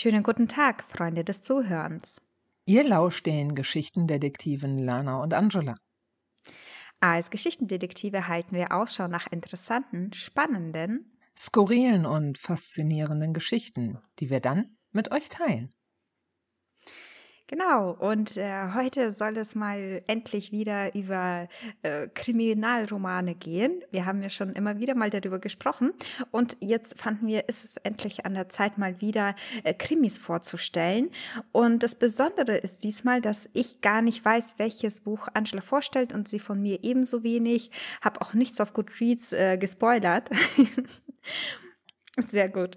Schönen guten Tag, Freunde des Zuhörens. Ihr lauscht den Geschichtendetektiven Lana und Angela. Als Geschichtendetektive halten wir Ausschau nach interessanten, spannenden, Skurrilen und faszinierenden Geschichten, die wir dann mit euch teilen. Genau, und äh, heute soll es mal endlich wieder über äh, Kriminalromane gehen. Wir haben ja schon immer wieder mal darüber gesprochen und jetzt fanden wir, ist es endlich an der Zeit, mal wieder äh, Krimis vorzustellen. Und das Besondere ist diesmal, dass ich gar nicht weiß, welches Buch Angela vorstellt und sie von mir ebenso wenig. Habe auch nichts auf Goodreads äh, gespoilert. Sehr gut.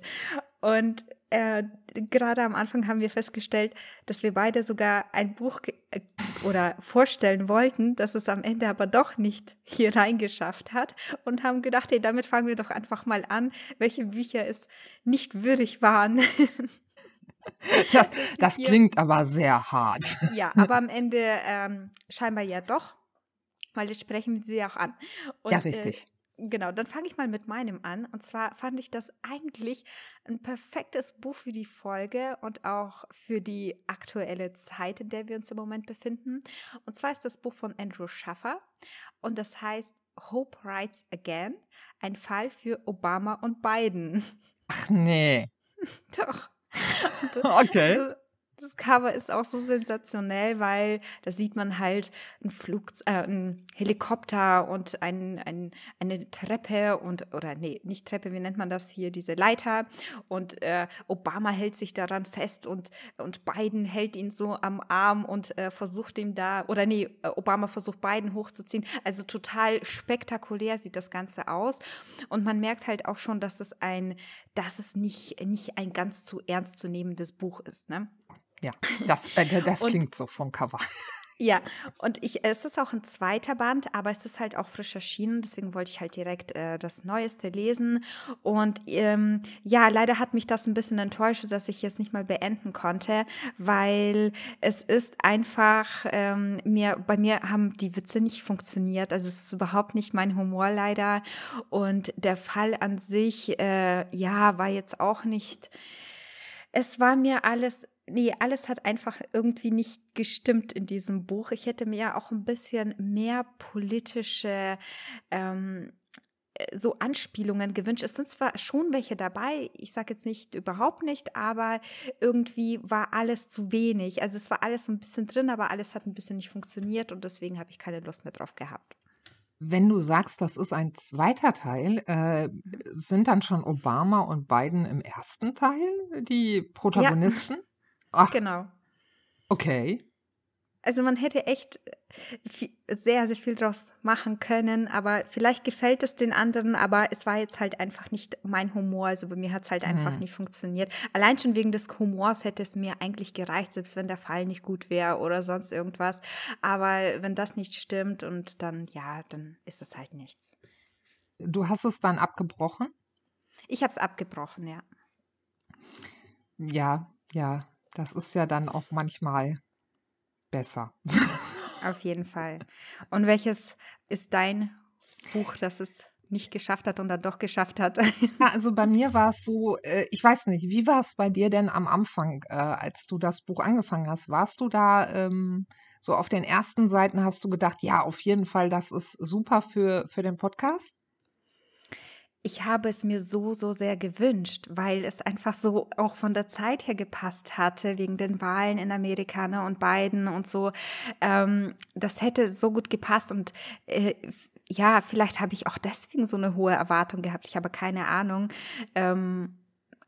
Und äh, gerade am Anfang haben wir festgestellt, dass wir beide sogar ein Buch äh, oder vorstellen wollten, dass es am Ende aber doch nicht hier reingeschafft hat und haben gedacht, hey, damit fangen wir doch einfach mal an, welche Bücher es nicht würdig waren. Das, das klingt aber sehr hart. Ja, aber am Ende ähm, scheinbar ja doch, weil jetzt sprechen wir sie auch an. Und, ja, richtig. Äh, Genau, dann fange ich mal mit meinem an. Und zwar fand ich das eigentlich ein perfektes Buch für die Folge und auch für die aktuelle Zeit, in der wir uns im Moment befinden. Und zwar ist das Buch von Andrew Schaffer und das heißt Hope Writes Again, ein Fall für Obama und Biden. Ach nee. Doch. okay. Das Cover ist auch so sensationell, weil da sieht man halt ein Flug, äh, ein Helikopter und ein, ein, eine Treppe und oder nee, nicht Treppe, wie nennt man das hier, diese Leiter und äh, Obama hält sich daran fest und und Biden hält ihn so am Arm und äh, versucht ihm da oder nee, äh, Obama versucht Biden hochzuziehen. Also total spektakulär sieht das Ganze aus und man merkt halt auch schon, dass es ein dass es nicht nicht ein ganz zu ernst zu nehmendes Buch ist, ne? Ja, das, äh, das klingt so vom Cover. Ja, und ich, es ist auch ein zweiter Band, aber es ist halt auch frisch erschienen, deswegen wollte ich halt direkt äh, das Neueste lesen. Und ähm, ja, leider hat mich das ein bisschen enttäuscht, dass ich es nicht mal beenden konnte, weil es ist einfach, ähm, mir, bei mir haben die Witze nicht funktioniert. Also es ist überhaupt nicht mein Humor leider. Und der Fall an sich, äh, ja, war jetzt auch nicht. Es war mir alles nee, alles hat einfach irgendwie nicht gestimmt in diesem Buch. Ich hätte mir auch ein bisschen mehr politische ähm, äh, so Anspielungen gewünscht. Es sind zwar schon welche dabei, ich sage jetzt nicht überhaupt nicht, aber irgendwie war alles zu wenig. Also es war alles so ein bisschen drin, aber alles hat ein bisschen nicht funktioniert und deswegen habe ich keine Lust mehr drauf gehabt. Wenn du sagst, das ist ein zweiter Teil, äh, sind dann schon Obama und Biden im ersten Teil die Protagonisten? Ja. Ach, genau. Okay. Also man hätte echt sehr, sehr viel draus machen können, aber vielleicht gefällt es den anderen, aber es war jetzt halt einfach nicht mein Humor. Also bei mir hat es halt einfach hm. nicht funktioniert. Allein schon wegen des Humors hätte es mir eigentlich gereicht, selbst wenn der Fall nicht gut wäre oder sonst irgendwas. Aber wenn das nicht stimmt und dann, ja, dann ist es halt nichts. Du hast es dann abgebrochen? Ich habe es abgebrochen, ja. Ja, ja. Das ist ja dann auch manchmal besser. Auf jeden Fall. Und welches ist dein Buch, das es nicht geschafft hat und dann doch geschafft hat? Ja, also bei mir war es so, äh, ich weiß nicht, wie war es bei dir denn am Anfang, äh, als du das Buch angefangen hast? Warst du da ähm, so auf den ersten Seiten, hast du gedacht, ja, auf jeden Fall, das ist super für, für den Podcast? Ich habe es mir so, so sehr gewünscht, weil es einfach so auch von der Zeit her gepasst hatte, wegen den Wahlen in Amerika ne, und Biden und so. Ähm, das hätte so gut gepasst und äh, ja, vielleicht habe ich auch deswegen so eine hohe Erwartung gehabt. Ich habe keine Ahnung. Ähm,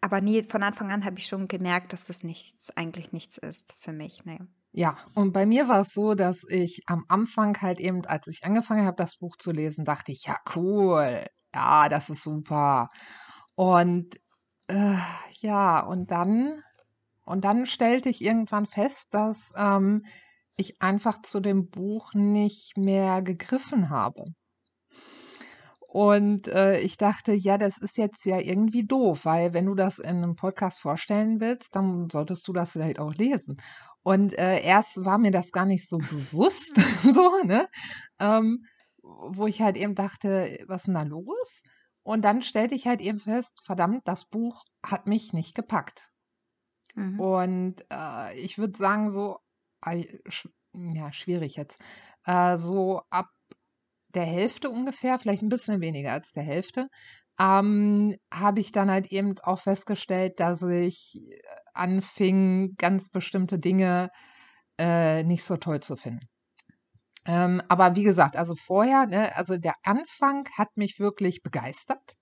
aber nee, von Anfang an habe ich schon gemerkt, dass das nichts, eigentlich nichts ist für mich. Nee. Ja, und bei mir war es so, dass ich am Anfang halt eben, als ich angefangen habe, das Buch zu lesen, dachte ich, ja, cool, ja, das ist super. Und äh, ja, und dann, und dann stellte ich irgendwann fest, dass ähm, ich einfach zu dem Buch nicht mehr gegriffen habe. Und äh, ich dachte, ja, das ist jetzt ja irgendwie doof, weil wenn du das in einem Podcast vorstellen willst, dann solltest du das vielleicht auch lesen. Und äh, erst war mir das gar nicht so bewusst, so, ne? Ähm, wo ich halt eben dachte, was ist denn da los? Und dann stellte ich halt eben fest, verdammt, das Buch hat mich nicht gepackt. Mhm. Und äh, ich würde sagen, so, ja, schwierig jetzt, äh, so ab der Hälfte ungefähr, vielleicht ein bisschen weniger als der Hälfte, ähm, habe ich dann halt eben auch festgestellt, dass ich äh, anfing, ganz bestimmte Dinge äh, nicht so toll zu finden. Ähm, aber wie gesagt, also vorher, ne, also der Anfang hat mich wirklich begeistert.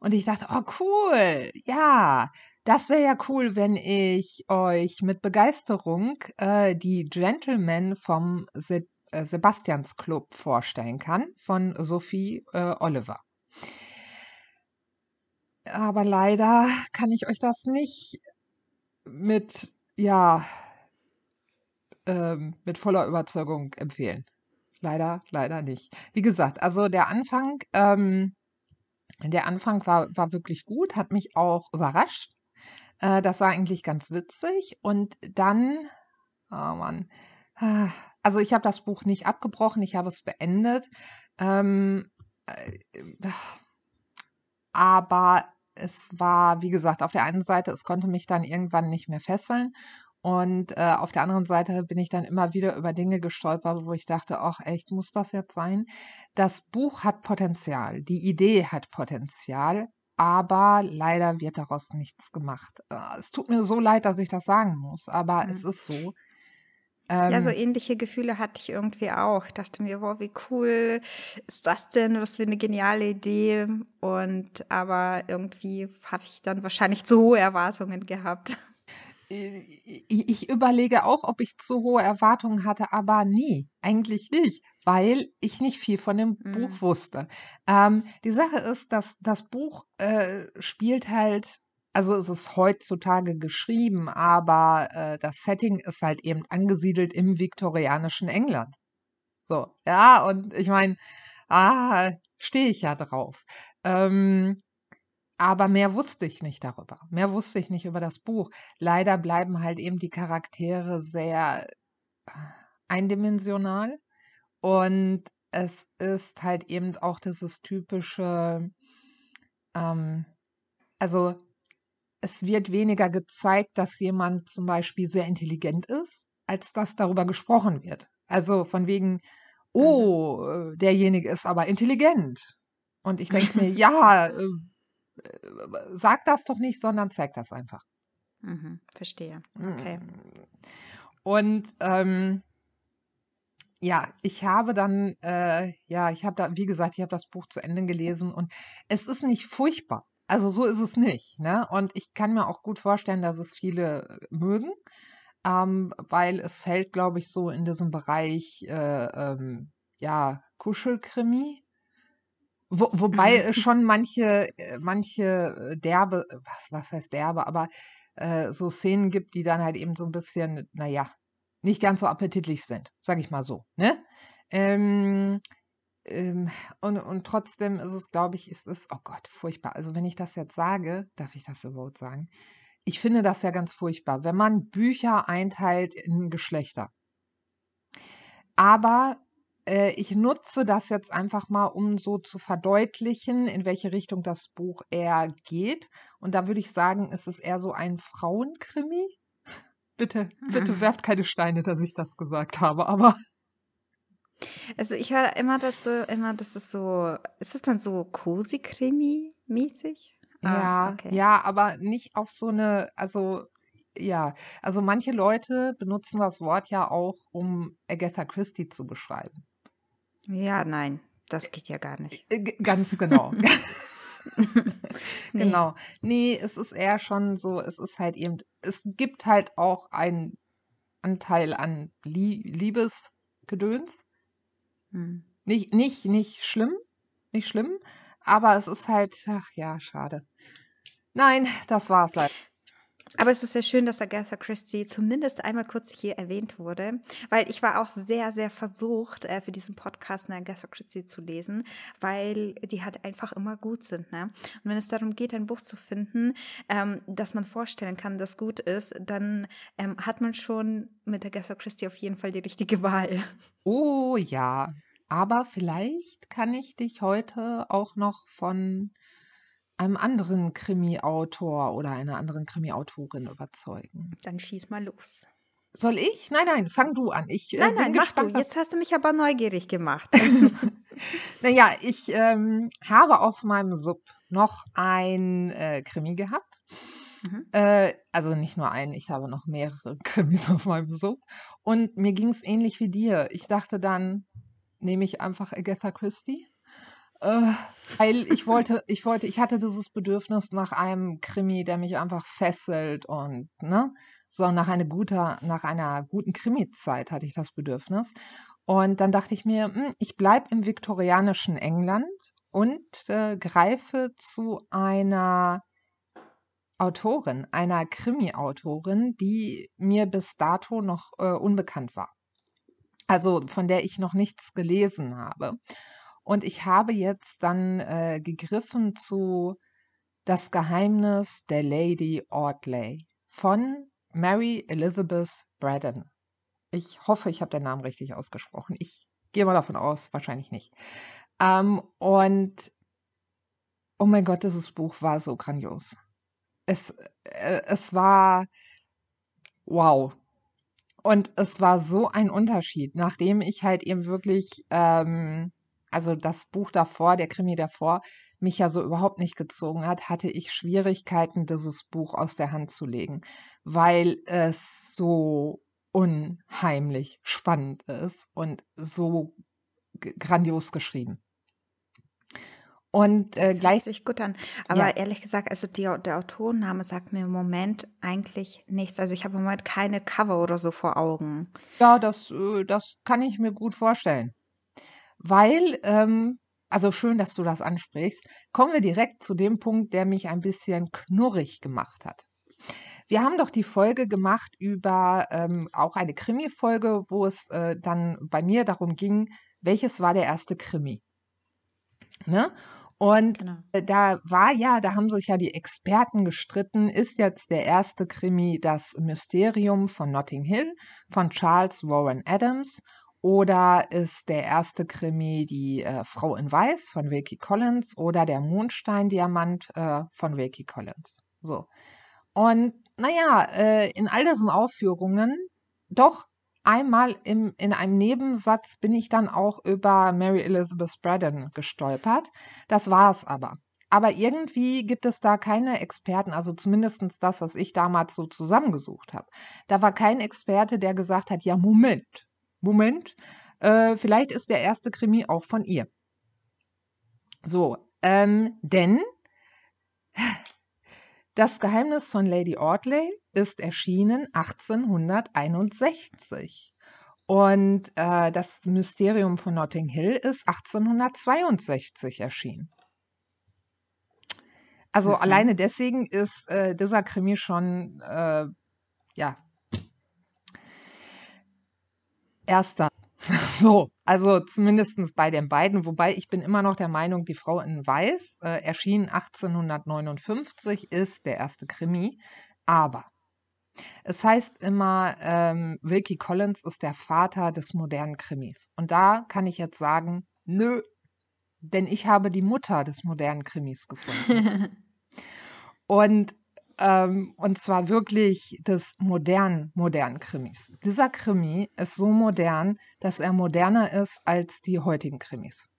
Und ich dachte, oh cool, ja, das wäre ja cool, wenn ich euch mit Begeisterung äh, die Gentlemen vom Se äh, Sebastians Club vorstellen kann, von Sophie äh, Oliver. Aber leider kann ich euch das nicht mit, ja, ähm, mit voller Überzeugung empfehlen. Leider, leider nicht. Wie gesagt, also der Anfang, ähm, der Anfang war, war wirklich gut, hat mich auch überrascht. Äh, das war eigentlich ganz witzig. Und dann, oh Mann, ah, also ich habe das Buch nicht abgebrochen, ich habe es beendet. Ähm, äh, aber es war, wie gesagt, auf der einen Seite, es konnte mich dann irgendwann nicht mehr fesseln. Und äh, auf der anderen Seite bin ich dann immer wieder über Dinge gestolpert, wo ich dachte, ach echt, muss das jetzt sein? Das Buch hat Potenzial, die Idee hat Potenzial, aber leider wird daraus nichts gemacht. Äh, es tut mir so leid, dass ich das sagen muss, aber mhm. es ist so. Ähm, ja, so ähm ähnliche Gefühle hatte ich irgendwie auch. Ich dachte mir, wow, wie cool ist das denn? Was für eine geniale Idee. Und aber irgendwie habe ich dann wahrscheinlich zu hohe Erwartungen gehabt. Ich überlege auch, ob ich zu hohe Erwartungen hatte, aber nee, eigentlich nicht, weil ich nicht viel von dem mhm. Buch wusste. Ähm, die Sache ist, dass das Buch äh, spielt halt, also es ist heutzutage geschrieben, aber äh, das Setting ist halt eben angesiedelt im viktorianischen England. So, ja, und ich meine, ah, stehe ich ja drauf. Ähm, aber mehr wusste ich nicht darüber. Mehr wusste ich nicht über das Buch. Leider bleiben halt eben die Charaktere sehr äh, eindimensional. Und es ist halt eben auch dieses typische, ähm, also es wird weniger gezeigt, dass jemand zum Beispiel sehr intelligent ist, als dass darüber gesprochen wird. Also von wegen, mhm. oh, äh, derjenige ist aber intelligent. Und ich denke mir, ja, äh, sag das doch nicht, sondern zeig das einfach. Mhm, verstehe. Okay. Mm. Und ähm, ja, ich habe dann, äh, ja, ich habe da, wie gesagt, ich habe das Buch zu Ende gelesen und es ist nicht furchtbar. Also so ist es nicht. Ne? Und ich kann mir auch gut vorstellen, dass es viele äh, mögen, ähm, weil es fällt, glaube ich, so in diesem Bereich, äh, ähm, ja, Kuschelkrimi, wo, wobei es schon manche, äh, manche äh, derbe, was, was heißt derbe, aber äh, so Szenen gibt, die dann halt eben so ein bisschen, naja, nicht ganz so appetitlich sind, sag ich mal so. Ne? Ähm, ähm, und, und trotzdem ist es, glaube ich, ist es, oh Gott, furchtbar. Also wenn ich das jetzt sage, darf ich das überhaupt sagen? Ich finde das ja ganz furchtbar, wenn man Bücher einteilt in Geschlechter. Aber äh, ich nutze das jetzt einfach mal, um so zu verdeutlichen, in welche Richtung das Buch eher geht. Und da würde ich sagen, es ist eher so ein Frauenkrimi. Bitte, bitte werft keine Steine, dass ich das gesagt habe, aber. Also ich höre immer dazu, immer, das ist so, ist es dann so Cosi-Krimi-mäßig? Ah, ja, okay. ja, aber nicht auf so eine, also ja, also manche Leute benutzen das Wort ja auch, um Agatha Christie zu beschreiben. Ja, nein, das geht ja gar nicht. Äh, ganz genau. nee. Genau. Nee, es ist eher schon so, es ist halt eben, es gibt halt auch einen Anteil an Lie Liebesgedöns. Hm. Nicht, nicht, nicht schlimm, nicht schlimm, aber es ist halt, ach ja, schade. Nein, das war's leider. Aber es ist sehr schön, dass Agatha Christie zumindest einmal kurz hier erwähnt wurde, weil ich war auch sehr, sehr versucht, äh, für diesen Podcast eine Agatha Christie zu lesen, weil die halt einfach immer gut sind. Ne? Und wenn es darum geht, ein Buch zu finden, ähm, das man vorstellen kann, das gut ist, dann ähm, hat man schon mit Agatha Christie auf jeden Fall die richtige Wahl. Oh ja, aber vielleicht kann ich dich heute auch noch von einem anderen Krimi-Autor oder einer anderen Krimi-Autorin überzeugen. Dann schieß mal los. Soll ich? Nein, nein, fang du an. Ich, äh, nein, nein, mach du. Jetzt hast du mich aber neugierig gemacht. naja, ich ähm, habe auf meinem Sub noch ein äh, Krimi gehabt. Mhm. Äh, also nicht nur einen, ich habe noch mehrere Krimis auf meinem Sub. Und mir ging es ähnlich wie dir. Ich dachte dann, nehme ich einfach Agatha Christie. Äh, weil ich wollte, ich wollte, ich hatte dieses Bedürfnis nach einem Krimi, der mich einfach fesselt und, ne? So nach einer guter, nach einer guten Krimi-Zeit hatte ich das Bedürfnis. Und dann dachte ich mir, hm, ich bleibe im viktorianischen England und äh, greife zu einer Autorin, einer Krimi-Autorin, die mir bis dato noch äh, unbekannt war. Also von der ich noch nichts gelesen habe. Und ich habe jetzt dann äh, gegriffen zu Das Geheimnis der Lady Audley von Mary Elizabeth Braddon. Ich hoffe, ich habe den Namen richtig ausgesprochen. Ich gehe mal davon aus, wahrscheinlich nicht. Ähm, und oh mein Gott, dieses Buch war so grandios. Es, äh, es war wow. Und es war so ein Unterschied, nachdem ich halt eben wirklich ähm, also das Buch davor, der Krimi davor, mich ja so überhaupt nicht gezogen hat, hatte ich Schwierigkeiten, dieses Buch aus der Hand zu legen, weil es so unheimlich spannend ist und so grandios geschrieben. Und äh, das gleich. Sich gut an. Aber ja. ehrlich gesagt, also die, der Autorenname sagt mir im Moment eigentlich nichts. Also ich habe im Moment keine Cover oder so vor Augen. Ja, das, äh, das kann ich mir gut vorstellen weil, ähm, also schön, dass du das ansprichst, kommen wir direkt zu dem Punkt, der mich ein bisschen knurrig gemacht hat. Wir haben doch die Folge gemacht über ähm, auch eine Krimi-Folge, wo es äh, dann bei mir darum ging, welches war der erste Krimi. Ne? Und genau. Äh, da war ja, da haben sich ja die Experten gestritten, ist jetzt der erste Krimi das Mysterium von Notting Hill von Charles Warren Adams oder ist der erste Krimi die äh, Frau in Weiß von Wilkie Collins oder der Mondsteindiamant äh, von Wilkie Collins. So. Und naja, äh, in all diesen Aufführungen, doch einmal im, in einem Nebensatz bin ich dann auch über Mary Elizabeth Braddon gestolpert. Das war es aber. Aber irgendwie gibt es da keine Experten, also zumindest das, was ich damals so zusammengesucht habe. Da war kein Experte, der gesagt hat, ja, Moment, Moment, äh, vielleicht ist der erste Krimi auch von ihr. So, ähm, denn das Geheimnis von Lady Audley ist erschienen 1861 und äh, das Mysterium von Notting Hill ist 1862 erschienen. Also mhm. alleine deswegen ist äh, dieser Krimi schon äh, ja erster. So, also zumindest bei den beiden, wobei ich bin immer noch der Meinung, die Frau in Weiß äh, erschien 1859, ist der erste Krimi. Aber es heißt immer, ähm, Wilkie Collins ist der Vater des modernen Krimis. Und da kann ich jetzt sagen, nö, denn ich habe die Mutter des modernen Krimis gefunden. Und ähm, und zwar wirklich des modernen, modernen Krimis. Dieser Krimi ist so modern, dass er moderner ist als die heutigen Krimis.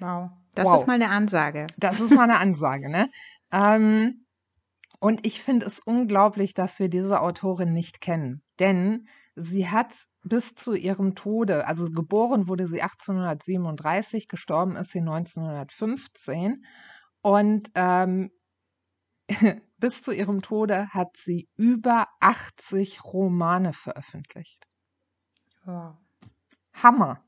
Wow, das wow. ist mal eine Ansage. Das ist mal eine Ansage, ne? Ähm, und ich finde es unglaublich, dass wir diese Autorin nicht kennen. Denn sie hat bis zu ihrem Tode, also geboren wurde sie 1837, gestorben ist sie 1915. Und ähm, bis zu ihrem Tode hat sie über 80 Romane veröffentlicht. Wow. Hammer.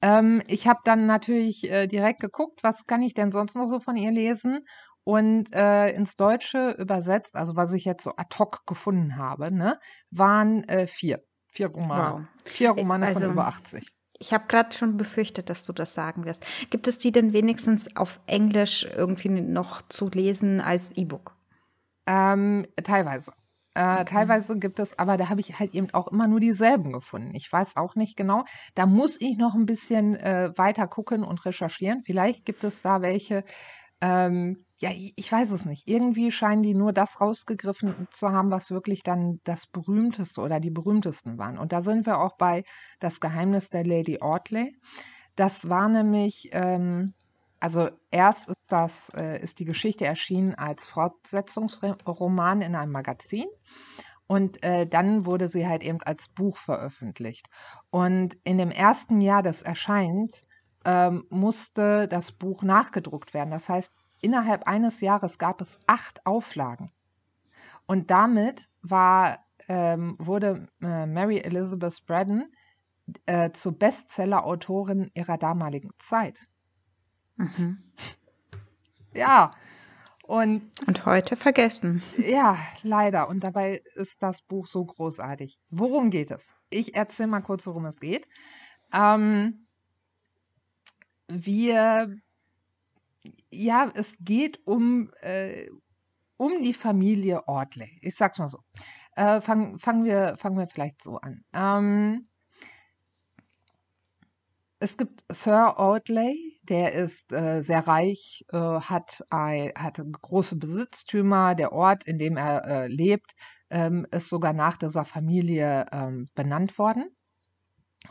Ähm, ich habe dann natürlich äh, direkt geguckt, was kann ich denn sonst noch so von ihr lesen und äh, ins Deutsche übersetzt, also was ich jetzt so ad hoc gefunden habe, ne, waren äh, vier. Vier Romane. Wow. Vier Romane also, von über 80. Ich habe gerade schon befürchtet, dass du das sagen wirst. Gibt es die denn wenigstens auf Englisch irgendwie noch zu lesen als E-Book? Ähm, teilweise. Äh, teilweise gibt es, aber da habe ich halt eben auch immer nur dieselben gefunden. Ich weiß auch nicht genau. Da muss ich noch ein bisschen äh, weiter gucken und recherchieren. Vielleicht gibt es da welche. Ähm, ja, ich, weiß es nicht. Irgendwie scheinen die nur das rausgegriffen zu haben, was wirklich dann das berühmteste oder die berühmtesten waren. Und da sind wir auch bei Das Geheimnis der Lady Audley. Das war nämlich, ähm, also erst ist das, äh, ist die Geschichte erschienen als Fortsetzungsroman in einem Magazin. Und äh, dann wurde sie halt eben als Buch veröffentlicht. Und in dem ersten Jahr des Erscheins ähm, musste das Buch nachgedruckt werden. Das heißt, innerhalb eines Jahres gab es acht Auflagen. Und damit war, ähm, wurde äh, Mary Elizabeth Braddon äh, zur Bestseller-Autorin ihrer damaligen Zeit. Mhm. Ja. Und, und heute vergessen. Ja, leider. Und dabei ist das Buch so großartig. Worum geht es? Ich erzähle mal kurz, worum es geht. Ähm, wir, ja, es geht um, äh, um die Familie Ortley. Ich sag's mal so. Äh, Fangen fang wir, fangen wir vielleicht so an. Ähm, es gibt Sir Audley, der ist äh, sehr reich, äh, hat, ein, hat große Besitztümer. Der Ort, in dem er äh, lebt, ähm, ist sogar nach dieser Familie ähm, benannt worden.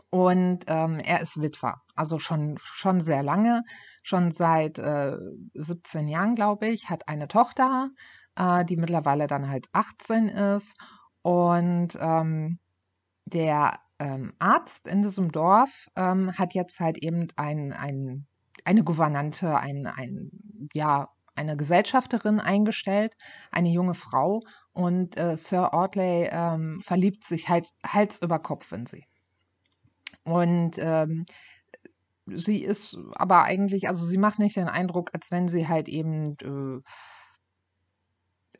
Und ähm, er ist Witwer, also schon, schon sehr lange, schon seit 17 äh, Jahren, glaube ich, hat eine Tochter, äh, die mittlerweile dann halt 18 ist. Und ähm, der ähm, Arzt in diesem Dorf ähm, hat jetzt halt eben ein, ein, eine Gouvernante, ein, ein, ja, eine Gesellschafterin eingestellt, eine junge Frau und äh, Sir Audley ähm, verliebt sich halt Hals über Kopf in sie. Und ähm, sie ist aber eigentlich, also sie macht nicht den Eindruck, als wenn sie halt eben äh,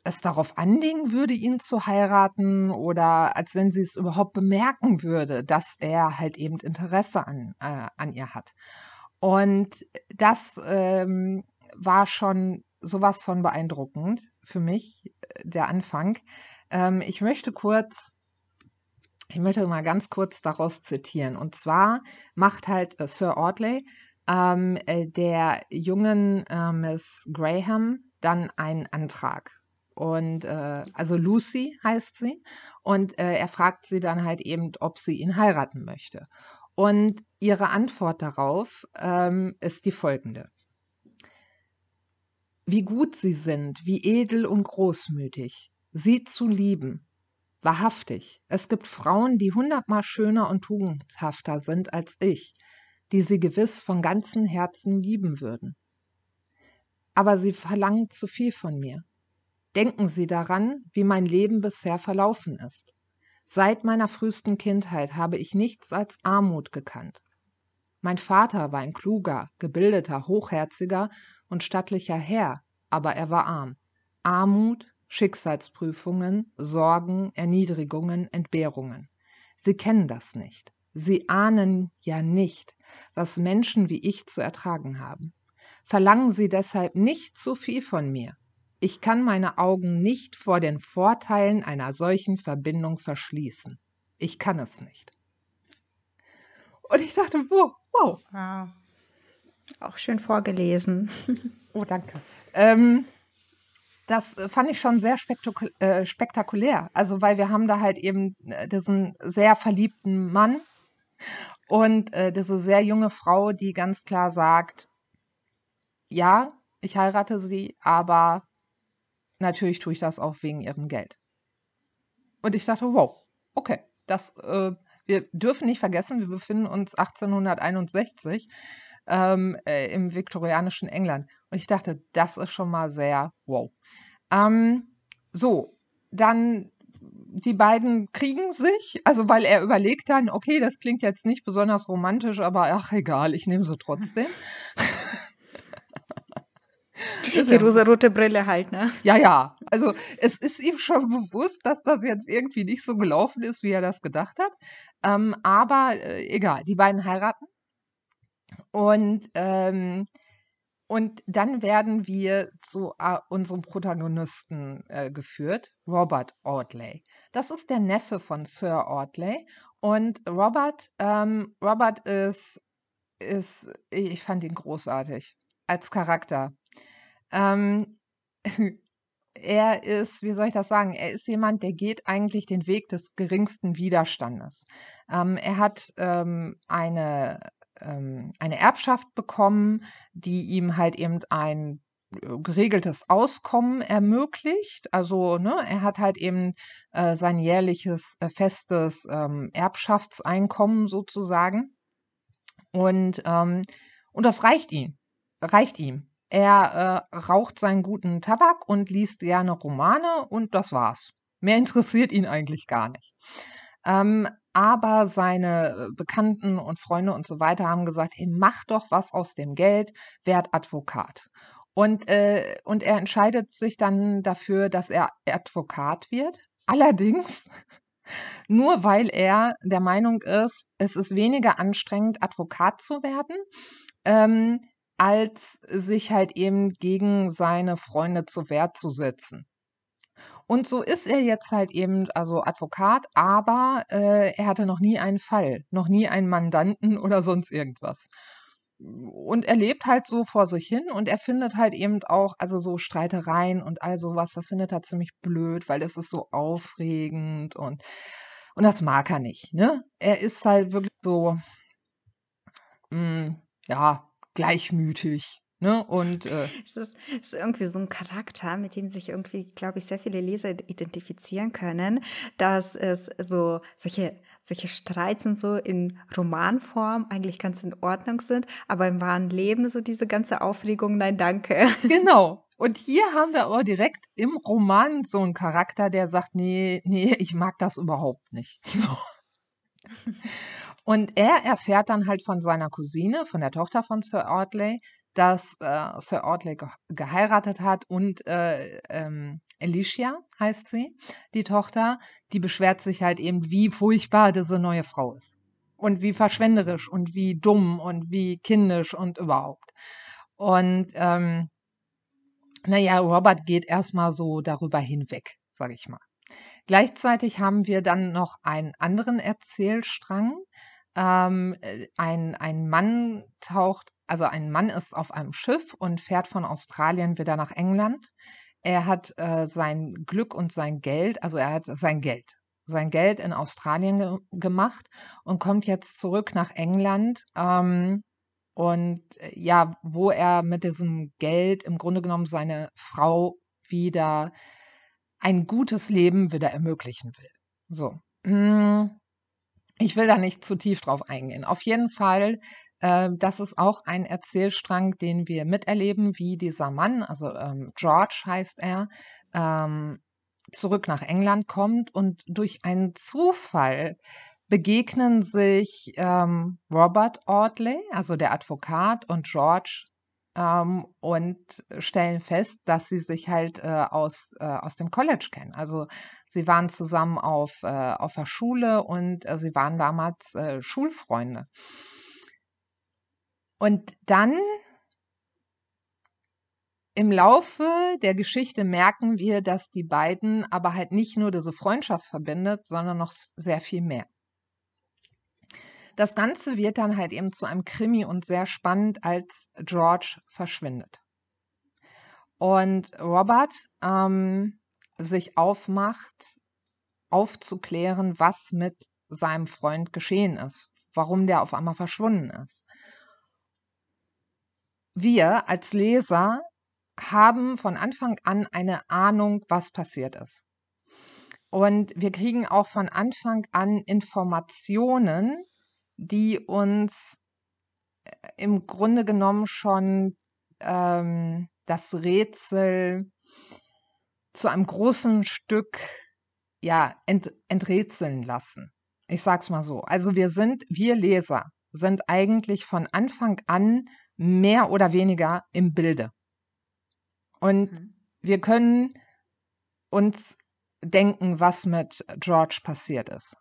es darauf anlegen würde, ihn zu heiraten oder als wenn sie es überhaupt bemerken würde, dass er halt eben Interesse an, äh, an ihr hat. Und das ähm, war schon sowas von beeindruckend für mich, äh, der Anfang. Ähm, ich möchte kurz, ich möchte mal ganz kurz daraus zitieren. Und zwar macht halt äh, Sir Audley ähm, äh, der jungen äh, Miss Graham dann einen Antrag und äh, also Lucy heißt sie. Und äh, er fragt sie dann halt eben, ob sie ihn heiraten möchte. Und ihre Antwort darauf ähm, ist die folgende. Wie gut sie sind, wie edel und großmütig, sie zu lieben. Wahrhaftig, es gibt Frauen, die hundertmal schöner und tugendhafter sind als ich, die sie gewiss von ganzem Herzen lieben würden. Aber sie verlangen zu viel von mir. Denken Sie daran, wie mein Leben bisher verlaufen ist. Seit meiner frühesten Kindheit habe ich nichts als Armut gekannt. Mein Vater war ein kluger, gebildeter, hochherziger und stattlicher Herr, aber er war arm. Armut, Schicksalsprüfungen, Sorgen, Erniedrigungen, Entbehrungen. Sie kennen das nicht. Sie ahnen ja nicht, was Menschen wie ich zu ertragen haben. Verlangen Sie deshalb nicht zu viel von mir. Ich kann meine Augen nicht vor den Vorteilen einer solchen Verbindung verschließen. Ich kann es nicht. Und ich dachte, wow, wow. wow. Auch schön vorgelesen. oh, danke. Ähm, das fand ich schon sehr spektakul äh, spektakulär. Also, weil wir haben da halt eben äh, diesen sehr verliebten Mann und äh, diese sehr junge Frau, die ganz klar sagt, ja, ich heirate sie, aber natürlich tue ich das auch wegen ihrem Geld. Und ich dachte, wow, okay, das, äh, wir dürfen nicht vergessen, wir befinden uns 1861 ähm, äh, im viktorianischen England. Und ich dachte, das ist schon mal sehr wow. Ähm, so, dann die beiden kriegen sich, also weil er überlegt dann, okay, das klingt jetzt nicht besonders romantisch, aber ach egal, ich nehme sie trotzdem. Die rosarote Brille halt, ne? Ja, ja. Also es ist ihm schon bewusst, dass das jetzt irgendwie nicht so gelaufen ist, wie er das gedacht hat. Ähm, aber äh, egal, die beiden heiraten. Und ähm, und dann werden wir zu äh, unserem Protagonisten äh, geführt, Robert Audley. Das ist der Neffe von Sir Audley. Und Robert, ähm, Robert ist, ist, ich fand ihn großartig als Charakter. Ähm, er ist, wie soll ich das sagen, er ist jemand, der geht eigentlich den Weg des geringsten Widerstandes. Ähm, er hat ähm, eine ähm, eine Erbschaft bekommen, die ihm halt eben ein äh, geregeltes Auskommen ermöglicht. Also ne, er hat halt eben äh, sein jährliches äh, festes ähm, Erbschaftseinkommen sozusagen. Und, ähm, und das reicht ihm. Reicht ihm. Er äh, raucht seinen guten Tabak und liest gerne Romane und das war's. Mehr interessiert ihn eigentlich gar nicht. Ähm, aber seine äh, Bekannten und Freunde und so weiter haben gesagt, hey, mach doch was aus dem Geld, werd Advokat. Und, äh, und er entscheidet sich dann dafür, dass er Advokat wird. Allerdings nur weil er der Meinung ist, es ist weniger anstrengend, Advokat zu werden, ähm, als sich halt eben gegen seine Freunde zur Wehr zu setzen. Und so ist er jetzt halt eben also Advokat, aber äh, er hatte noch nie einen Fall, noch nie einen Mandanten oder sonst irgendwas. Und er lebt halt so vor sich hin und er findet halt eben auch, also so Streitereien und all sowas, das findet er ziemlich blöd, weil es ist so aufregend und, und das mag er nicht, ne? Er ist halt wirklich so, mh, hm, ja, gleichmütig Ne? Und äh, es, ist, es ist irgendwie so ein Charakter, mit dem sich irgendwie, glaube ich, sehr viele Leser identifizieren können, dass es so solche solche Streits und so in Romanform eigentlich ganz in Ordnung sind, aber im wahren Leben so diese ganze Aufregung, nein, danke. Genau. Und hier haben wir aber direkt im Roman so einen Charakter, der sagt, nee, nee, ich mag das überhaupt nicht. So. Und er erfährt dann halt von seiner Cousine, von der Tochter von Sir Audley, dass äh, Sir Audley ge geheiratet hat und äh, ähm, Alicia heißt sie, die Tochter, die beschwert sich halt eben, wie furchtbar diese neue Frau ist. Und wie verschwenderisch und wie dumm und wie kindisch und überhaupt. Und ähm, naja, Robert geht erstmal so darüber hinweg, sage ich mal. Gleichzeitig haben wir dann noch einen anderen Erzählstrang. Ähm, äh, ein, ein Mann taucht also ein Mann ist auf einem Schiff und fährt von Australien wieder nach England. Er hat äh, sein Glück und sein Geld, also er hat sein Geld, sein Geld in Australien ge gemacht und kommt jetzt zurück nach England. Ähm, und äh, ja, wo er mit diesem Geld im Grunde genommen seine Frau wieder ein gutes Leben wieder ermöglichen will. So. Ich will da nicht zu tief drauf eingehen. Auf jeden Fall ähm, das ist auch ein Erzählstrang, den wir miterleben, wie dieser Mann, also ähm, George heißt er, ähm, zurück nach England kommt und durch einen Zufall begegnen sich ähm, Robert Audley, also der Advokat, und George ähm, und stellen fest, dass sie sich halt äh, aus, äh, aus dem College kennen. Also sie waren zusammen auf, äh, auf der Schule und äh, sie waren damals äh, Schulfreunde. Und dann im Laufe der Geschichte merken wir, dass die beiden aber halt nicht nur diese Freundschaft verbindet, sondern noch sehr viel mehr. Das Ganze wird dann halt eben zu einem Krimi und sehr spannend, als George verschwindet. Und Robert ähm, sich aufmacht, aufzuklären, was mit seinem Freund geschehen ist, warum der auf einmal verschwunden ist wir als Leser haben von Anfang an eine Ahnung, was passiert ist. Und wir kriegen auch von Anfang an Informationen, die uns äh, im Grunde genommen schon ähm, das Rätsel zu einem großen Stück ja ent, enträtseln lassen. Ich sag's mal so. Also wir sind, wir Leser, sind eigentlich von Anfang an mehr oder weniger im Bilde. Und mhm. wir können uns denken, was mit George passiert ist.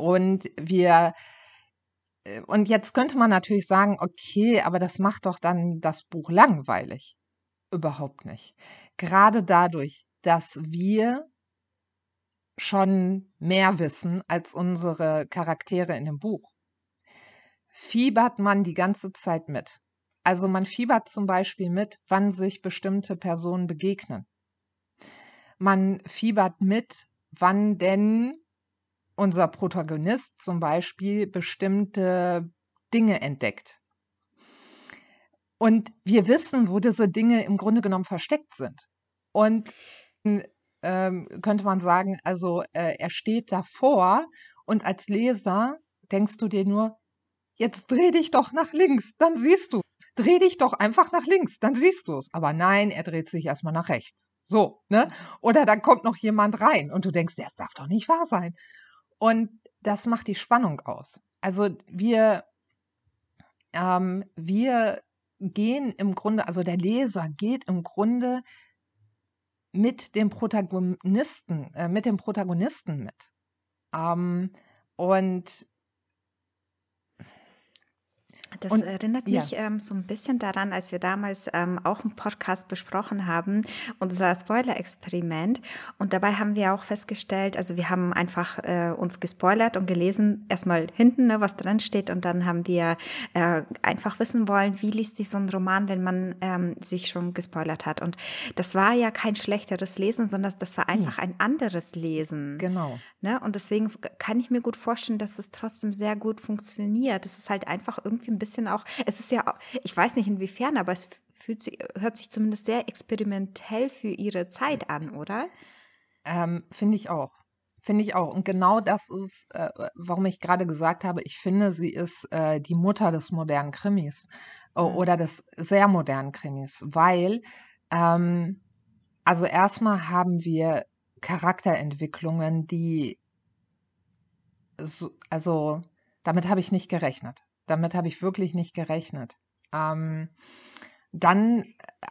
Und wir äh, und jetzt könnte man natürlich sagen, okay, aber das macht doch dann das Buch langweilig. Überhaupt nicht. Gerade dadurch, dass wir schon mehr wissen als unsere Charaktere in dem Buch, fiebert man die ganze Zeit mit. Also man fiebert zum Beispiel mit, wann sich bestimmte Personen begegnen. Man fiebert mit, wann denn unser Protagonist zum Beispiel bestimmte Dinge entdeckt. Und wir wissen, wo diese Dinge im Grunde genommen versteckt sind. Und ähm, könnte man sagen, also äh, er steht davor und als Leser denkst du dir nur, jetzt dreh dich doch nach links, dann siehst du. Dreh dich doch einfach nach links, dann siehst du es. Aber nein, er dreht sich erstmal nach rechts. So, ne? Oder dann kommt noch jemand rein und du denkst, das darf doch nicht wahr sein. Und das macht die Spannung aus. Also wir, ähm, wir gehen im Grunde, also der Leser geht im Grunde mit dem Protagonisten, äh, mit dem Protagonisten mit. Ähm, und das und, erinnert mich ja. ähm, so ein bisschen daran, als wir damals ähm, auch einen Podcast besprochen haben, unser Spoiler-Experiment. Und dabei haben wir auch festgestellt, also wir haben einfach äh, uns gespoilert und gelesen, erstmal hinten, ne, was drin steht. Und dann haben wir äh, einfach wissen wollen, wie liest sich so ein Roman, wenn man ähm, sich schon gespoilert hat. Und das war ja kein schlechteres Lesen, sondern das war einfach hm. ein anderes Lesen. Genau. Ne? Und deswegen kann ich mir gut vorstellen, dass es trotzdem sehr gut funktioniert. Das ist halt einfach irgendwie ein bisschen auch, es ist ja, ich weiß nicht inwiefern, aber es fühlt sich, hört sich zumindest sehr experimentell für ihre Zeit an, oder? Ähm, finde ich auch. Finde ich auch. Und genau das ist, äh, warum ich gerade gesagt habe, ich finde, sie ist äh, die Mutter des modernen Krimis äh, mhm. oder des sehr modernen Krimis, weil, ähm, also erstmal haben wir Charakterentwicklungen, die, so, also damit habe ich nicht gerechnet. Damit habe ich wirklich nicht gerechnet. Ähm, dann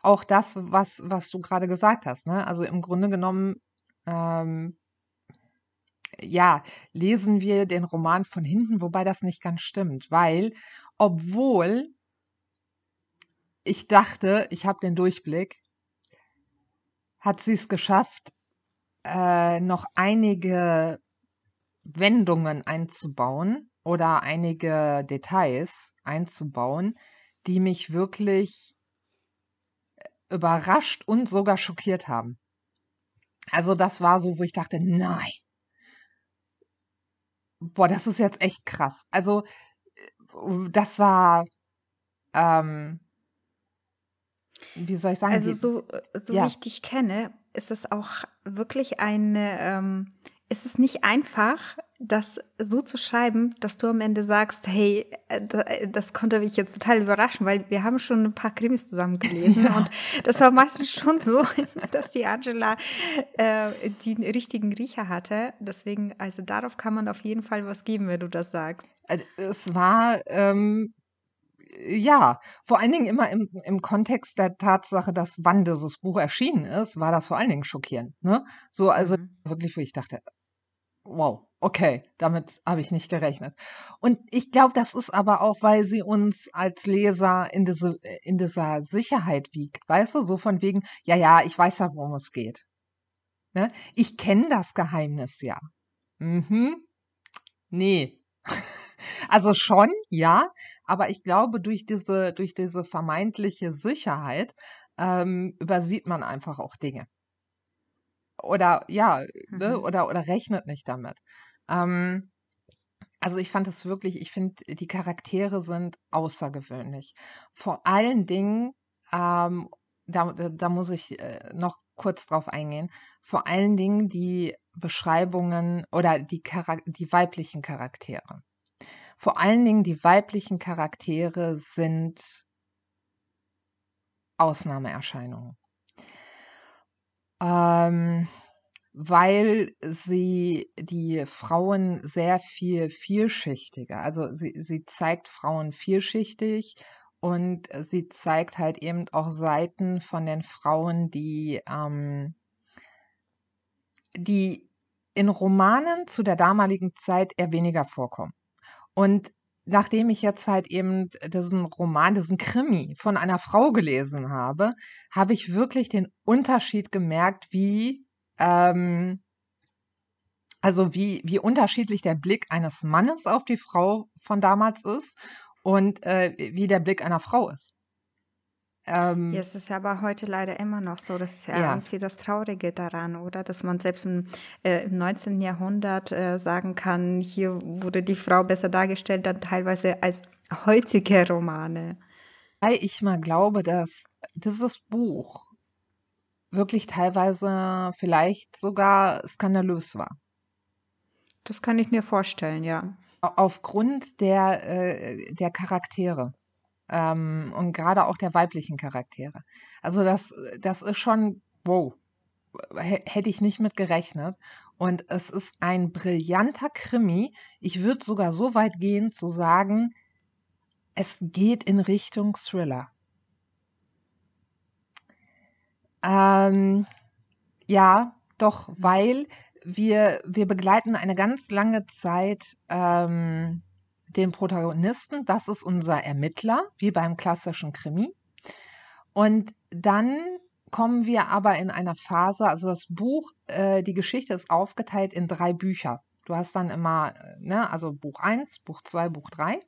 auch das, was, was du gerade gesagt hast. Ne? Also im Grunde genommen, ähm, ja, lesen wir den Roman von hinten, wobei das nicht ganz stimmt, weil obwohl ich dachte, ich habe den Durchblick, hat sie es geschafft, äh, noch einige Wendungen einzubauen oder einige Details einzubauen, die mich wirklich äh, überrascht und sogar schockiert haben. Also das war so, wo ich dachte, nein. Boah, das ist jetzt echt krass. Also äh, das war, ähm, wie soll ich sagen? Also so, so ja. wie ich dich kenne, ist es auch wirklich eine, ähm, ist es nicht einfach, das so zu schreiben, dass du am Ende sagst, hey, äh, äh, das konnte mich jetzt total überraschen, weil wir haben schon ein paar Krimis zusammen gelesen ja. und das war meistens schon so, dass die Angela äh, den richtigen Riecher hatte. Deswegen, also darauf kann man auf jeden Fall was geben, wenn du das sagst. Äh, es war ähm, ja, vor allen Dingen immer im, im Kontext der Tatsache, dass wann dieses Buch erschienen ist, war das vor allen Dingen schockierend. Ne? So, also mhm. wirklich, wo ich dachte, wow, okay, damit habe ich nicht gerechnet. Und ich glaube, das ist aber auch, weil sie uns als Leser in, diese, in dieser Sicherheit wiegt. Weißt du, so von wegen, ja, ja, ich weiß ja, worum es geht. Ne? Ich kenne das Geheimnis ja. Mhm. Nee. Also schon, ja, aber ich glaube, durch diese, durch diese vermeintliche Sicherheit ähm, übersieht man einfach auch Dinge. Oder ja, ne, mhm. oder, oder rechnet nicht damit. Ähm, also ich fand es wirklich, ich finde, die Charaktere sind außergewöhnlich. Vor allen Dingen, ähm, da, da muss ich äh, noch kurz drauf eingehen, vor allen Dingen die Beschreibungen oder die, Charak die weiblichen Charaktere. Vor allen Dingen die weiblichen Charaktere sind Ausnahmeerscheinungen. Ähm, weil sie die Frauen sehr viel vielschichtiger, also sie, sie zeigt Frauen vielschichtig und sie zeigt halt eben auch Seiten von den Frauen, die, ähm, die in Romanen zu der damaligen Zeit eher weniger vorkommen. Und nachdem ich jetzt halt eben diesen Roman, diesen Krimi von einer Frau gelesen habe, habe ich wirklich den Unterschied gemerkt, wie, ähm, also wie, wie unterschiedlich der Blick eines Mannes auf die Frau von damals ist und äh, wie der Blick einer Frau ist. Ähm, ja, es ist aber heute leider immer noch so. Das ist ja, ja. irgendwie das Traurige daran, oder? Dass man selbst im, äh, im 19. Jahrhundert äh, sagen kann, hier wurde die Frau besser dargestellt, dann teilweise als heutige Romane. Weil ich mal glaube, dass dieses Buch wirklich teilweise vielleicht sogar skandalös war. Das kann ich mir vorstellen, ja. Aufgrund der, äh, der Charaktere ähm, und gerade auch der weiblichen Charaktere. Also das, das ist schon, wow, hätte ich nicht mit gerechnet. Und es ist ein brillanter Krimi. Ich würde sogar so weit gehen zu sagen, es geht in Richtung Thriller. Ähm, ja, doch, weil wir, wir begleiten eine ganz lange Zeit ähm, den Protagonisten, das ist unser Ermittler, wie beim klassischen Krimi. Und dann kommen wir aber in einer Phase, also das Buch, äh, die Geschichte ist aufgeteilt in drei Bücher. Du hast dann immer, ne, also Buch 1, Buch 2, Buch 3.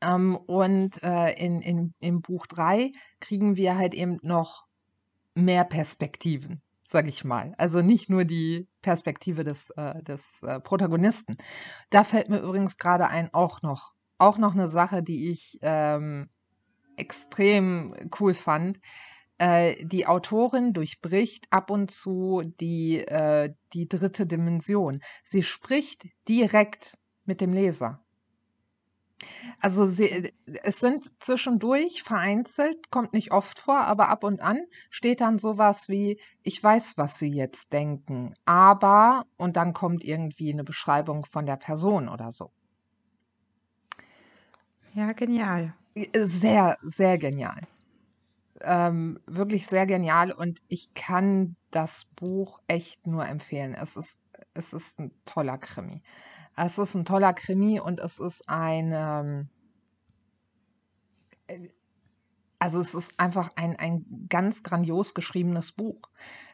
Ähm, und äh, in, in, in Buch 3 kriegen wir halt eben noch mehr Perspektiven sage ich mal. Also nicht nur die Perspektive des, äh, des äh, Protagonisten. Da fällt mir übrigens gerade ein, auch noch, auch noch eine Sache, die ich ähm, extrem cool fand. Äh, die Autorin durchbricht ab und zu die, äh, die dritte Dimension. Sie spricht direkt mit dem Leser. Also sie, es sind zwischendurch vereinzelt, kommt nicht oft vor, aber ab und an steht dann sowas wie, ich weiß, was Sie jetzt denken, aber, und dann kommt irgendwie eine Beschreibung von der Person oder so. Ja, genial. Sehr, sehr genial. Ähm, wirklich sehr genial und ich kann das Buch echt nur empfehlen. Es ist, es ist ein toller Krimi. Es ist ein toller Krimi und es ist ein, ähm, äh, also es ist einfach ein, ein ganz grandios geschriebenes Buch.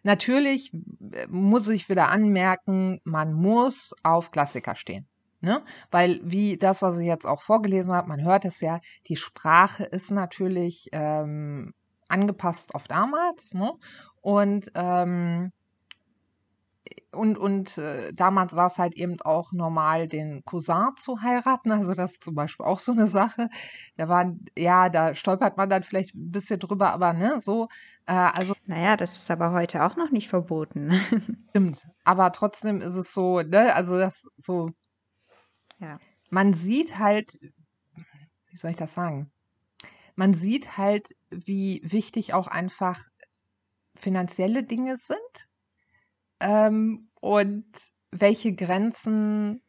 Natürlich äh, muss ich wieder anmerken, man muss auf Klassiker stehen. Ne? Weil, wie das, was ich jetzt auch vorgelesen habe, man hört es ja, die Sprache ist natürlich ähm, angepasst auf damals. Ne? Und ähm, und, und äh, damals war es halt eben auch normal, den Cousin zu heiraten. Also das ist zum Beispiel auch so eine Sache. Da waren, ja, da stolpert man dann vielleicht ein bisschen drüber, aber ne, so, äh, also. Naja, das ist aber heute auch noch nicht verboten. Stimmt. Aber trotzdem ist es so, ne, also das so. Ja. Man sieht halt, wie soll ich das sagen? Man sieht halt, wie wichtig auch einfach finanzielle Dinge sind ähm, und welche Grenzen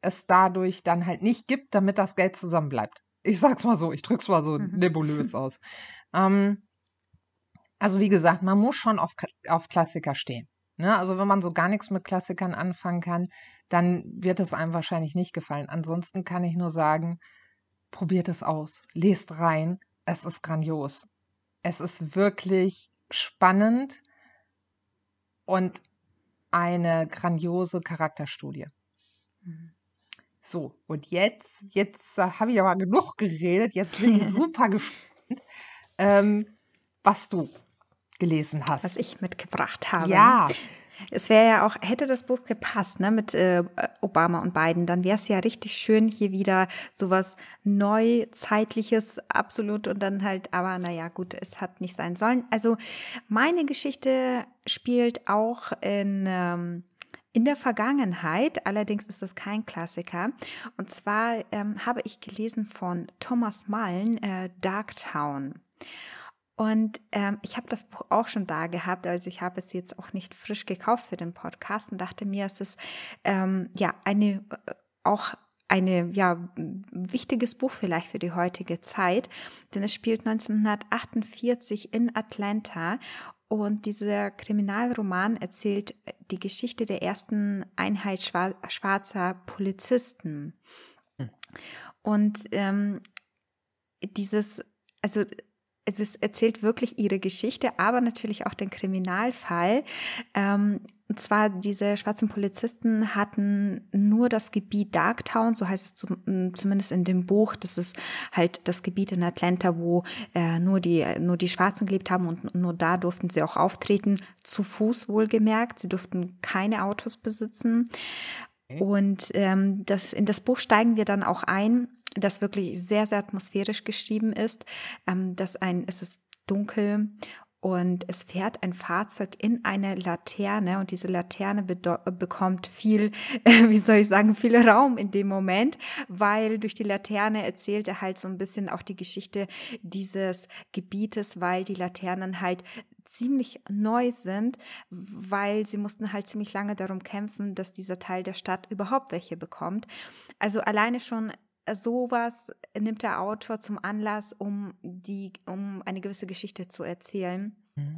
es dadurch dann halt nicht gibt, damit das Geld zusammenbleibt. Ich sag's mal so, ich drück's mal so mhm. nebulös aus. Ähm, also wie gesagt, man muss schon auf, auf Klassiker stehen. Ne? Also wenn man so gar nichts mit Klassikern anfangen kann, dann wird es einem wahrscheinlich nicht gefallen. Ansonsten kann ich nur sagen, probiert es aus, lest rein, es ist grandios. Es ist wirklich spannend und eine grandiose Charakterstudie. Mhm. So, und jetzt, jetzt äh, habe ich aber genug geredet. Jetzt bin ich super gespannt, ähm, was du gelesen hast. Was ich mitgebracht habe. Ja. Es wäre ja auch, hätte das Buch gepasst, ne, mit äh, Obama und Biden, dann wäre es ja richtig schön, hier wieder sowas Neuzeitliches, absolut, und dann halt, aber naja, gut, es hat nicht sein sollen. Also meine Geschichte spielt auch in, ähm, in der Vergangenheit, allerdings ist es kein Klassiker. Und zwar ähm, habe ich gelesen von Thomas Mullen, äh, Darktown. Und ähm, ich habe das Buch auch schon da gehabt, also ich habe es jetzt auch nicht frisch gekauft für den Podcast und dachte mir, es ist ähm, ja eine äh, auch eine ja wichtiges Buch vielleicht für die heutige Zeit, denn es spielt 1948 in Atlanta und dieser Kriminalroman erzählt die Geschichte der ersten Einheit schwarzer Polizisten. Und ähm, dieses, also es erzählt wirklich ihre Geschichte, aber natürlich auch den Kriminalfall. Ähm, und zwar diese schwarzen Polizisten hatten nur das Gebiet Darktown, so heißt es zum, zumindest in dem Buch. Das ist halt das Gebiet in Atlanta, wo äh, nur die nur die Schwarzen gelebt haben und nur da durften sie auch auftreten, zu Fuß wohlgemerkt. Sie durften keine Autos besitzen. Und ähm, das, in das Buch steigen wir dann auch ein das wirklich sehr, sehr atmosphärisch geschrieben ist. Ähm, dass ein, es ist dunkel und es fährt ein Fahrzeug in eine Laterne und diese Laterne bekommt viel, wie soll ich sagen, viel Raum in dem Moment, weil durch die Laterne erzählt er halt so ein bisschen auch die Geschichte dieses Gebietes, weil die Laternen halt ziemlich neu sind, weil sie mussten halt ziemlich lange darum kämpfen, dass dieser Teil der Stadt überhaupt welche bekommt. Also alleine schon sowas nimmt der Autor zum Anlass, um die, um eine gewisse Geschichte zu erzählen. Mhm.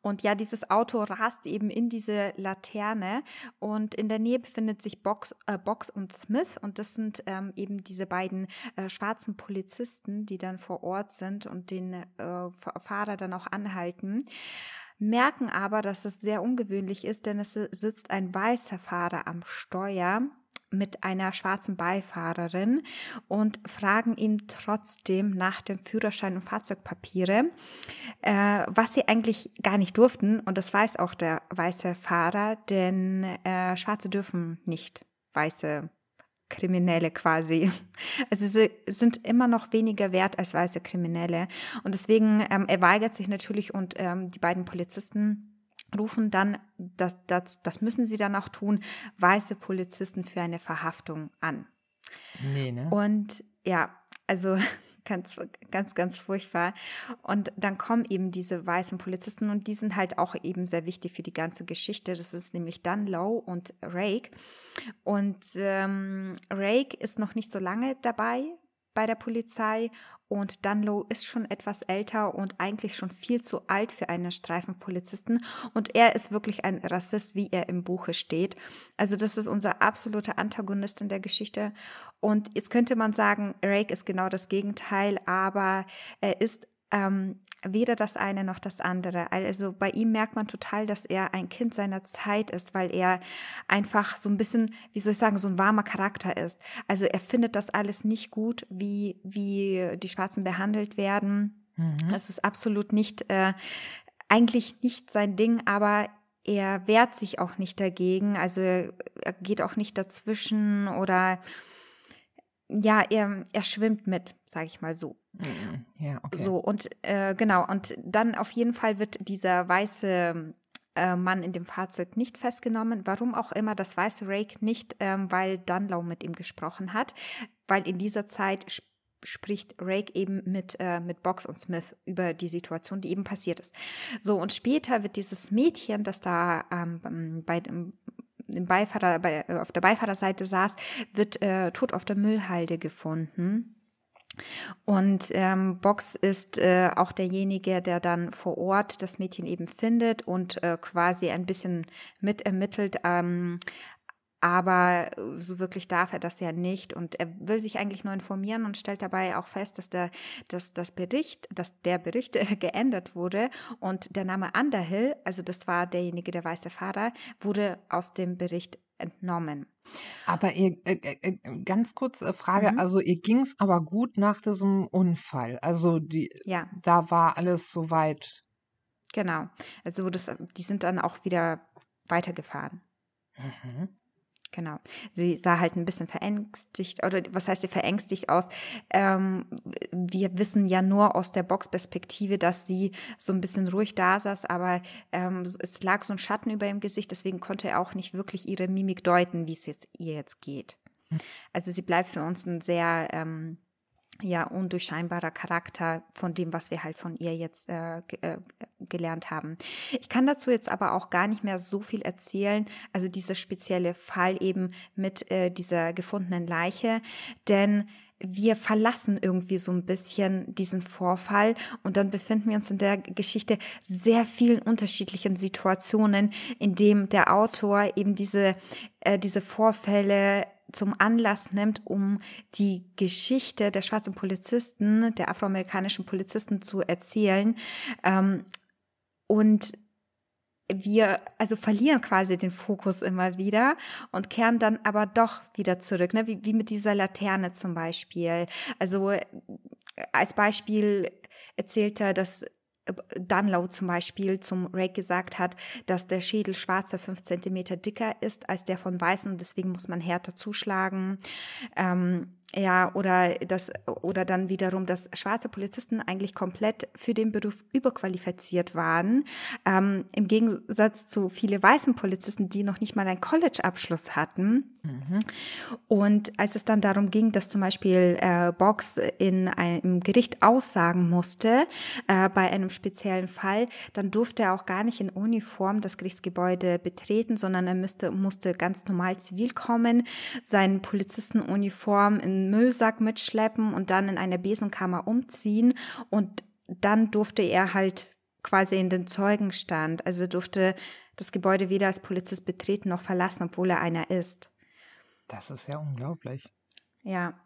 Und ja, dieses Auto rast eben in diese Laterne und in der Nähe befindet sich Box, äh, Box und Smith und das sind ähm, eben diese beiden äh, schwarzen Polizisten, die dann vor Ort sind und den äh, Fahrer dann auch anhalten merken aber, dass es sehr ungewöhnlich ist, denn es sitzt ein weißer Fahrer am Steuer mit einer schwarzen Beifahrerin und fragen ihn trotzdem nach dem Führerschein und Fahrzeugpapiere, äh, was sie eigentlich gar nicht durften. Und das weiß auch der weiße Fahrer, denn äh, Schwarze dürfen nicht weiße Kriminelle quasi. Also sie sind immer noch weniger wert als weiße Kriminelle. Und deswegen, ähm, er weigert sich natürlich und ähm, die beiden Polizisten rufen dann, das, das, das müssen sie dann auch tun, weiße Polizisten für eine Verhaftung an. Nee, ne? Und ja, also ganz, ganz, ganz furchtbar. Und dann kommen eben diese weißen Polizisten und die sind halt auch eben sehr wichtig für die ganze Geschichte. Das ist nämlich Dunlow und Rake. Und ähm, Rake ist noch nicht so lange dabei bei der Polizei und Dunlow ist schon etwas älter und eigentlich schon viel zu alt für einen Streifenpolizisten und er ist wirklich ein Rassist, wie er im Buche steht. Also das ist unser absoluter Antagonist in der Geschichte und jetzt könnte man sagen, Rake ist genau das Gegenteil, aber er ist ähm, weder das eine noch das andere. Also bei ihm merkt man total, dass er ein Kind seiner Zeit ist, weil er einfach so ein bisschen, wie soll ich sagen, so ein warmer Charakter ist. Also er findet das alles nicht gut, wie, wie die Schwarzen behandelt werden. Mhm. Das ist absolut nicht, äh, eigentlich nicht sein Ding, aber er wehrt sich auch nicht dagegen. Also er, er geht auch nicht dazwischen oder ja, er, er schwimmt mit, sage ich mal so. Mhm. Ja, okay. So, und äh, genau, und dann auf jeden Fall wird dieser weiße äh, Mann in dem Fahrzeug nicht festgenommen. Warum auch immer, das weiße Rake nicht, ähm, weil Dunlow mit ihm gesprochen hat, weil in dieser Zeit sp spricht Rake eben mit, äh, mit Box und Smith über die Situation, die eben passiert ist. So, und später wird dieses Mädchen, das da ähm, bei dem im Beifahrer, bei, auf der Beifahrerseite saß, wird äh, tot auf der Müllhalde gefunden. Und ähm, Box ist äh, auch derjenige, der dann vor Ort das Mädchen eben findet und äh, quasi ein bisschen mitermittelt, ähm, aber äh, so wirklich darf er das ja nicht und er will sich eigentlich nur informieren und stellt dabei auch fest, dass der, dass das Bericht, dass der Bericht geändert wurde und der Name Underhill, also das war derjenige, der weiße Fahrer, wurde aus dem Bericht entnommen. Aber ihr, äh, äh, äh ganz kurze Frage, mhm. also ihr ging es aber gut nach diesem Unfall. Also die, ja. da war alles soweit. Genau. Also das, die sind dann auch wieder weitergefahren. Mhm. Genau. Sie sah halt ein bisschen verängstigt, oder was heißt sie verängstigt aus? Ähm, wir wissen ja nur aus der Boxperspektive, dass sie so ein bisschen ruhig da saß, aber ähm, es lag so ein Schatten über ihrem Gesicht, deswegen konnte er auch nicht wirklich ihre Mimik deuten, wie es jetzt ihr jetzt geht. Hm. Also sie bleibt für uns ein sehr ähm, ja, undurchscheinbarer Charakter von dem, was wir halt von ihr jetzt äh, äh, gelernt haben. Ich kann dazu jetzt aber auch gar nicht mehr so viel erzählen, also dieser spezielle Fall eben mit äh, dieser gefundenen Leiche, denn wir verlassen irgendwie so ein bisschen diesen Vorfall und dann befinden wir uns in der Geschichte sehr vielen unterschiedlichen Situationen, in dem der Autor eben diese, äh, diese Vorfälle zum Anlass nimmt, um die Geschichte der schwarzen Polizisten, der afroamerikanischen Polizisten zu erzählen. Ähm, und wir also verlieren quasi den Fokus immer wieder und kehren dann aber doch wieder zurück, ne? wie, wie mit dieser Laterne zum Beispiel. Also äh, als Beispiel erzählt er, dass Dunlow zum Beispiel zum Rake gesagt hat, dass der Schädel schwarzer fünf Zentimeter dicker ist als der von Weißen und deswegen muss man härter zuschlagen. Ähm, ja, oder das, oder dann wiederum, dass schwarze Polizisten eigentlich komplett für den Beruf überqualifiziert waren, ähm, im Gegensatz zu viele weißen Polizisten, die noch nicht mal einen College-Abschluss hatten. Mhm. Und als es dann darum ging, dass zum Beispiel äh, Box in einem Gericht aussagen musste äh, bei einem speziellen Fall, dann durfte er auch gar nicht in Uniform das Gerichtsgebäude betreten, sondern er müsste, musste ganz normal zivil kommen, seine Polizistenuniform in Müllsack mitschleppen und dann in eine Besenkammer umziehen und dann durfte er halt quasi in den Zeugenstand, also durfte das Gebäude weder als Polizist betreten noch verlassen, obwohl er einer ist. Das ist ja unglaublich. Ja.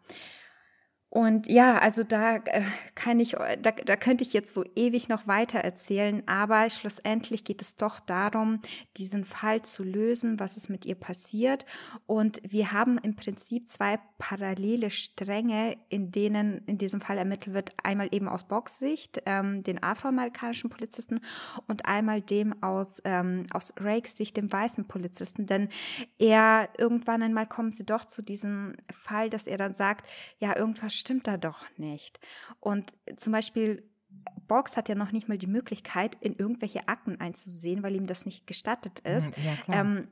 Und ja, also da äh, kann ich, da, da könnte ich jetzt so ewig noch weiter erzählen, aber schlussendlich geht es doch darum, diesen Fall zu lösen, was ist mit ihr passiert. Und wir haben im Prinzip zwei parallele Stränge, in denen in diesem Fall ermittelt wird, einmal eben aus Box-Sicht, ähm, den afroamerikanischen Polizisten und einmal dem aus, ähm, aus Rakes Sicht, dem weißen Polizisten. Denn er, irgendwann einmal kommen sie doch zu diesem Fall, dass er dann sagt, ja, irgendwas stimmt da doch nicht. Und zum Beispiel Box hat ja noch nicht mal die Möglichkeit, in irgendwelche Akten einzusehen, weil ihm das nicht gestattet ist. Mhm, ja, ähm,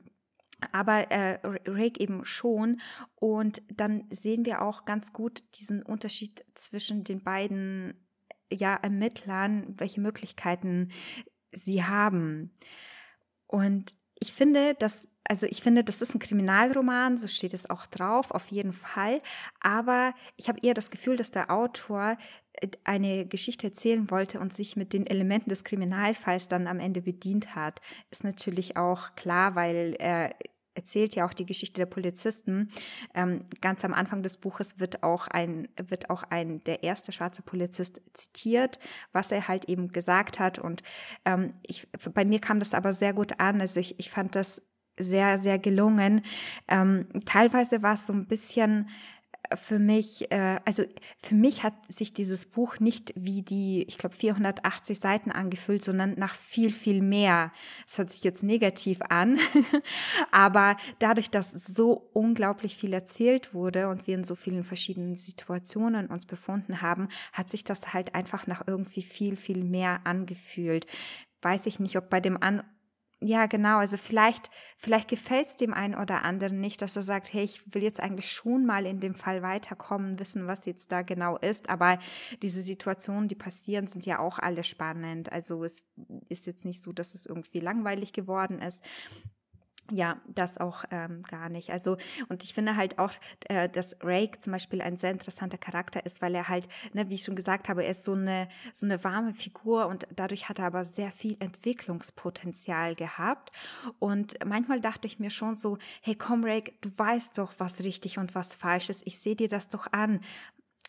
aber äh, Rake eben schon. Und dann sehen wir auch ganz gut diesen Unterschied zwischen den beiden ja, Ermittlern, welche Möglichkeiten sie haben. Und ich finde, dass also ich finde, das ist ein Kriminalroman, so steht es auch drauf, auf jeden Fall. Aber ich habe eher das Gefühl, dass der Autor äh, eine Geschichte erzählen wollte und sich mit den Elementen des Kriminalfalls dann am Ende bedient hat. Ist natürlich auch klar, weil er erzählt ja auch die Geschichte der Polizisten. Ähm, ganz am Anfang des Buches wird auch ein, wird auch ein, der erste schwarze Polizist zitiert, was er halt eben gesagt hat. Und ähm, ich, bei mir kam das aber sehr gut an. Also ich, ich fand das sehr, sehr gelungen. Ähm, teilweise war es so ein bisschen für mich, äh, also für mich hat sich dieses Buch nicht wie die, ich glaube, 480 Seiten angefühlt, sondern nach viel, viel mehr. Es hört sich jetzt negativ an, aber dadurch, dass so unglaublich viel erzählt wurde und wir in so vielen verschiedenen Situationen uns befunden haben, hat sich das halt einfach nach irgendwie viel, viel mehr angefühlt. Weiß ich nicht, ob bei dem an ja, genau. Also vielleicht, vielleicht gefällt es dem einen oder anderen nicht, dass er sagt, hey, ich will jetzt eigentlich schon mal in dem Fall weiterkommen, wissen, was jetzt da genau ist. Aber diese Situationen, die passieren, sind ja auch alle spannend. Also es ist jetzt nicht so, dass es irgendwie langweilig geworden ist ja, das auch ähm, gar nicht. Also, und ich finde halt auch, äh, dass Rake zum Beispiel ein sehr interessanter Charakter ist, weil er halt, ne, wie ich schon gesagt habe, er ist so eine, so eine warme Figur und dadurch hat er aber sehr viel Entwicklungspotenzial gehabt. Und manchmal dachte ich mir schon so, hey komm Rake, du weißt doch, was richtig und was falsch ist. Ich sehe dir das doch an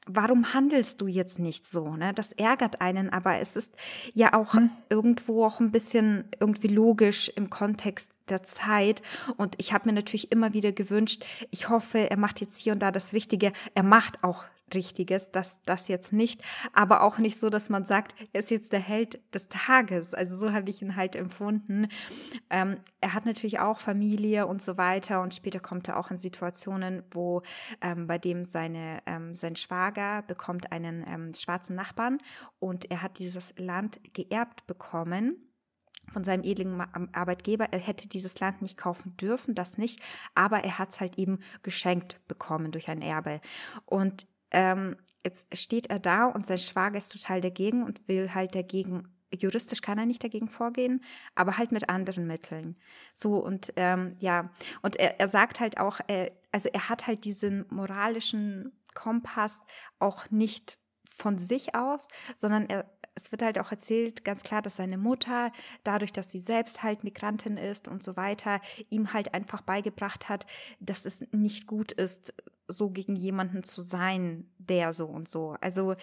warum handelst du jetzt nicht so? Ne? Das ärgert einen, aber es ist ja auch hm. irgendwo auch ein bisschen irgendwie logisch im Kontext der Zeit. Und ich habe mir natürlich immer wieder gewünscht, ich hoffe, er macht jetzt hier und da das Richtige. Er macht auch Richtiges, das, das jetzt nicht, aber auch nicht so, dass man sagt, er ist jetzt der Held des Tages. Also so habe ich ihn halt empfunden. Ähm, er hat natürlich auch Familie und so weiter und später kommt er auch in Situationen, wo ähm, bei dem seine, ähm, sein Schwager bekommt einen ähm, schwarzen Nachbarn und er hat dieses Land geerbt bekommen von seinem edlen Arbeitgeber. Er hätte dieses Land nicht kaufen dürfen, das nicht, aber er hat es halt eben geschenkt bekommen durch ein Erbe. Und ähm, jetzt steht er da und sein Schwager ist total dagegen und will halt dagegen juristisch kann er nicht dagegen vorgehen, aber halt mit anderen Mitteln. So und ähm, ja, und er, er sagt halt auch, äh, also er hat halt diesen moralischen Kompass auch nicht von sich aus, sondern er es wird halt auch erzählt, ganz klar, dass seine Mutter, dadurch, dass sie selbst halt Migrantin ist und so weiter, ihm halt einfach beigebracht hat, dass es nicht gut ist, so gegen jemanden zu sein, der so und so. Also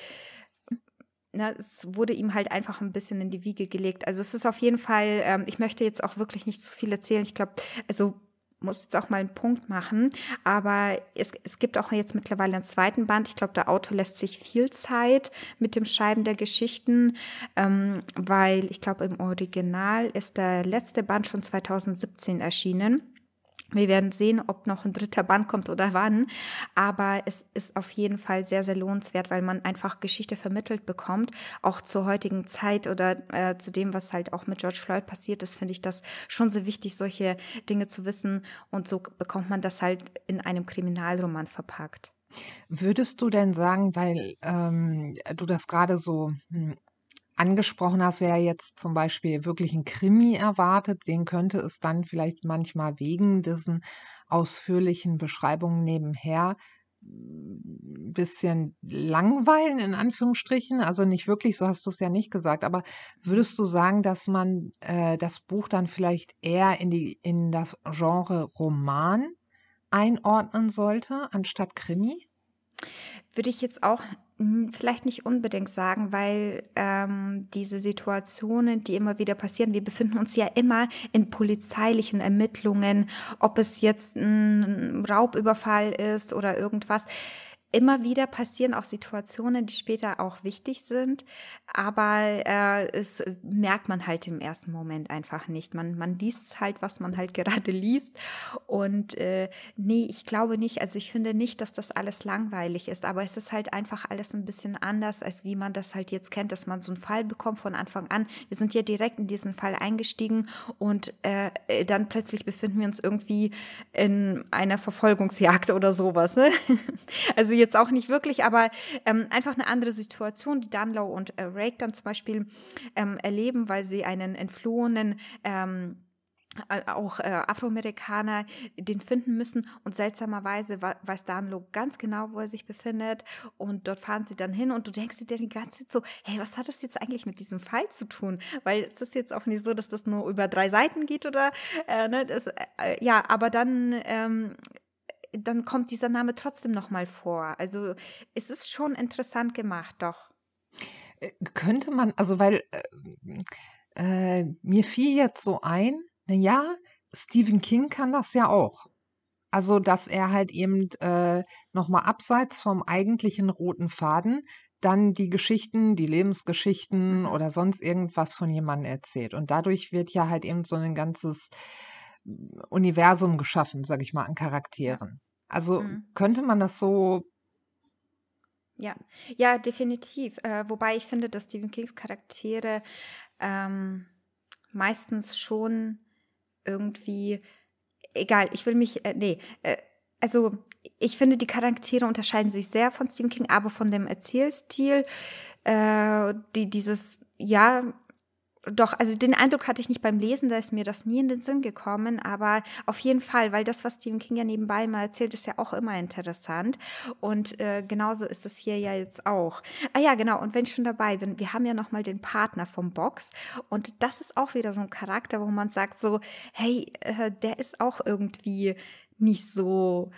na, es wurde ihm halt einfach ein bisschen in die Wiege gelegt. Also es ist auf jeden Fall, ähm, ich möchte jetzt auch wirklich nicht zu viel erzählen. Ich glaube, also muss jetzt auch mal einen Punkt machen, aber es, es gibt auch jetzt mittlerweile einen zweiten Band. Ich glaube, der Autor lässt sich viel Zeit mit dem Schreiben der Geschichten, ähm, weil ich glaube, im Original ist der letzte Band schon 2017 erschienen. Wir werden sehen, ob noch ein dritter Band kommt oder wann. Aber es ist auf jeden Fall sehr, sehr lohnenswert, weil man einfach Geschichte vermittelt bekommt. Auch zur heutigen Zeit oder äh, zu dem, was halt auch mit George Floyd passiert ist, finde ich das schon so wichtig, solche Dinge zu wissen. Und so bekommt man das halt in einem Kriminalroman verpackt. Würdest du denn sagen, weil ähm, du das gerade so hm, angesprochen hast, wer jetzt zum Beispiel wirklich ein Krimi erwartet, den könnte es dann vielleicht manchmal wegen diesen ausführlichen Beschreibungen nebenher ein bisschen langweilen, in Anführungsstrichen. Also nicht wirklich, so hast du es ja nicht gesagt. Aber würdest du sagen, dass man äh, das Buch dann vielleicht eher in, die, in das Genre Roman einordnen sollte, anstatt Krimi? Würde ich jetzt auch vielleicht nicht unbedingt sagen, weil ähm, diese Situationen, die immer wieder passieren, wir befinden uns ja immer in polizeilichen Ermittlungen, ob es jetzt ein Raubüberfall ist oder irgendwas immer wieder passieren auch Situationen, die später auch wichtig sind, aber äh, es merkt man halt im ersten Moment einfach nicht. Man, man liest halt, was man halt gerade liest. Und äh, nee, ich glaube nicht, also ich finde nicht, dass das alles langweilig ist, aber es ist halt einfach alles ein bisschen anders, als wie man das halt jetzt kennt, dass man so einen Fall bekommt von Anfang an. Wir sind ja direkt in diesen Fall eingestiegen und äh, dann plötzlich befinden wir uns irgendwie in einer Verfolgungsjagd oder sowas. Ne? Also jetzt auch nicht wirklich, aber ähm, einfach eine andere Situation, die Dunlow und äh, Rake dann zum Beispiel ähm, erleben, weil sie einen entflohenen ähm, auch äh, Afroamerikaner den finden müssen und seltsamerweise weiß Danlo ganz genau, wo er sich befindet und dort fahren sie dann hin und du denkst dir die ganze Zeit so, hey, was hat das jetzt eigentlich mit diesem Fall zu tun? Weil es ist jetzt auch nicht so, dass das nur über drei Seiten geht oder äh, ne, das, äh, ja, aber dann ähm, dann kommt dieser Name trotzdem nochmal vor. Also es ist schon interessant gemacht, doch. Äh, könnte man, also weil äh, äh, mir fiel jetzt so ein, na ja, Stephen King kann das ja auch. Also, dass er halt eben äh, nochmal abseits vom eigentlichen roten Faden dann die Geschichten, die Lebensgeschichten mhm. oder sonst irgendwas von jemandem erzählt. Und dadurch wird ja halt eben so ein ganzes Universum geschaffen, sage ich mal, an Charakteren. Also mhm. könnte man das so. Ja, ja, definitiv. Äh, wobei ich finde, dass Stephen Kings Charaktere ähm, meistens schon irgendwie, egal, ich will mich, äh, nee, äh, also ich finde, die Charaktere unterscheiden sich sehr von Stephen King, aber von dem Erzählstil, äh, die dieses, ja, doch, also den Eindruck hatte ich nicht beim Lesen, da ist mir das nie in den Sinn gekommen, aber auf jeden Fall, weil das, was Stephen King ja nebenbei mal erzählt, ist ja auch immer interessant und äh, genauso ist es hier ja jetzt auch. Ah ja, genau, und wenn ich schon dabei bin, wir haben ja nochmal den Partner vom Box und das ist auch wieder so ein Charakter, wo man sagt so, hey, äh, der ist auch irgendwie nicht so,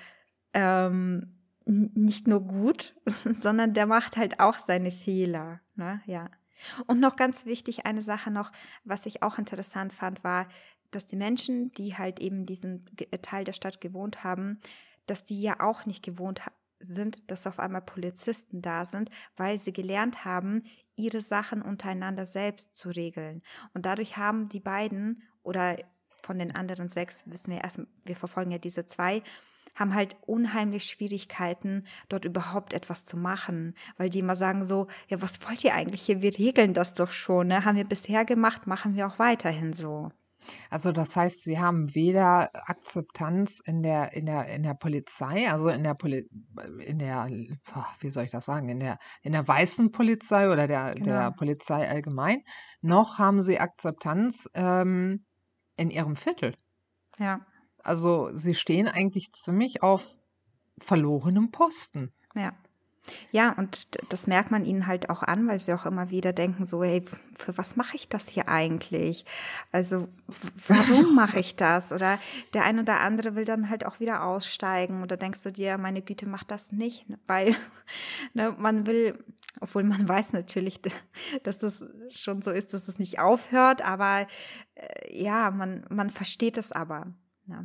ähm, nicht nur gut, sondern der macht halt auch seine Fehler, ne, ja. Und noch ganz wichtig, eine Sache noch, was ich auch interessant fand, war, dass die Menschen, die halt eben diesen äh, Teil der Stadt gewohnt haben, dass die ja auch nicht gewohnt sind, dass auf einmal Polizisten da sind, weil sie gelernt haben, ihre Sachen untereinander selbst zu regeln. Und dadurch haben die beiden oder von den anderen sechs, wissen wir erst, wir verfolgen ja diese zwei, haben halt unheimlich Schwierigkeiten, dort überhaupt etwas zu machen, weil die immer sagen so, ja, was wollt ihr eigentlich hier? Wir regeln das doch schon, ne? Haben wir bisher gemacht, machen wir auch weiterhin so. Also das heißt, Sie haben weder Akzeptanz in der in der in der Polizei, also in der Poli in der wie soll ich das sagen, in der in der weißen Polizei oder der genau. der Polizei allgemein, noch haben Sie Akzeptanz ähm, in Ihrem Viertel. Ja. Also sie stehen eigentlich ziemlich auf verlorenem Posten. Ja. Ja, und das merkt man ihnen halt auch an, weil sie auch immer wieder denken, so, hey, für was mache ich das hier eigentlich? Also, warum mache ich das? Oder der eine oder andere will dann halt auch wieder aussteigen. Oder denkst du dir, meine Güte, mach das nicht, weil ne, man will, obwohl man weiß natürlich, dass das schon so ist, dass es nicht aufhört, aber äh, ja, man, man versteht es aber. Ja.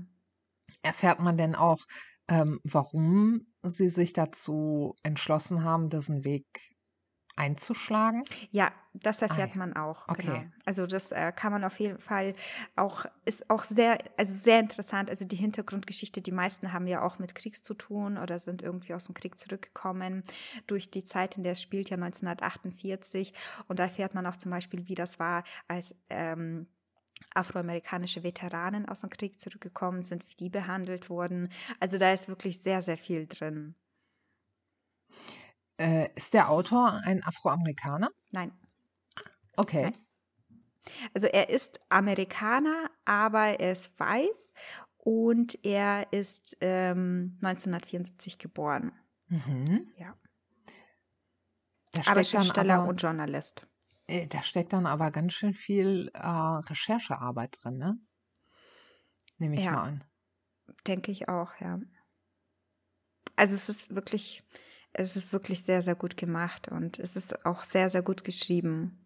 Erfährt man denn auch, ähm, warum Sie sich dazu entschlossen haben, diesen Weg einzuschlagen? Ja, das Ah erfährt ja, man auch, genau. okay. Also das äh, kann man auf jeden Fall auch, ist auch sehr, also sehr interessant. Also die Hintergrundgeschichte, die meisten haben ja auch mit Krieg zu tun oder sind irgendwie aus dem Krieg zurückgekommen durch die Zeit, in der es spielt, ja 1948. Und da erfährt man auch zum Beispiel, wie das war, als ähm, afroamerikanische Veteranen aus dem Krieg zurückgekommen sind, wie die behandelt wurden. Also da ist wirklich sehr, sehr viel drin. Äh, ist der Autor ein Afroamerikaner? Nein, Okay. nein. Also er ist Amerikaner, aber er ist weiß und er ist ähm, 1974 geboren. Mhm. Ja. Aber steckt dann Schriftsteller aber, und Journalist. Äh, da steckt dann aber ganz schön viel äh, Recherchearbeit drin, ne? Nehme ich mal Ja, an. denke ich auch, ja. Also es ist wirklich, es ist wirklich sehr, sehr gut gemacht und es ist auch sehr, sehr gut geschrieben.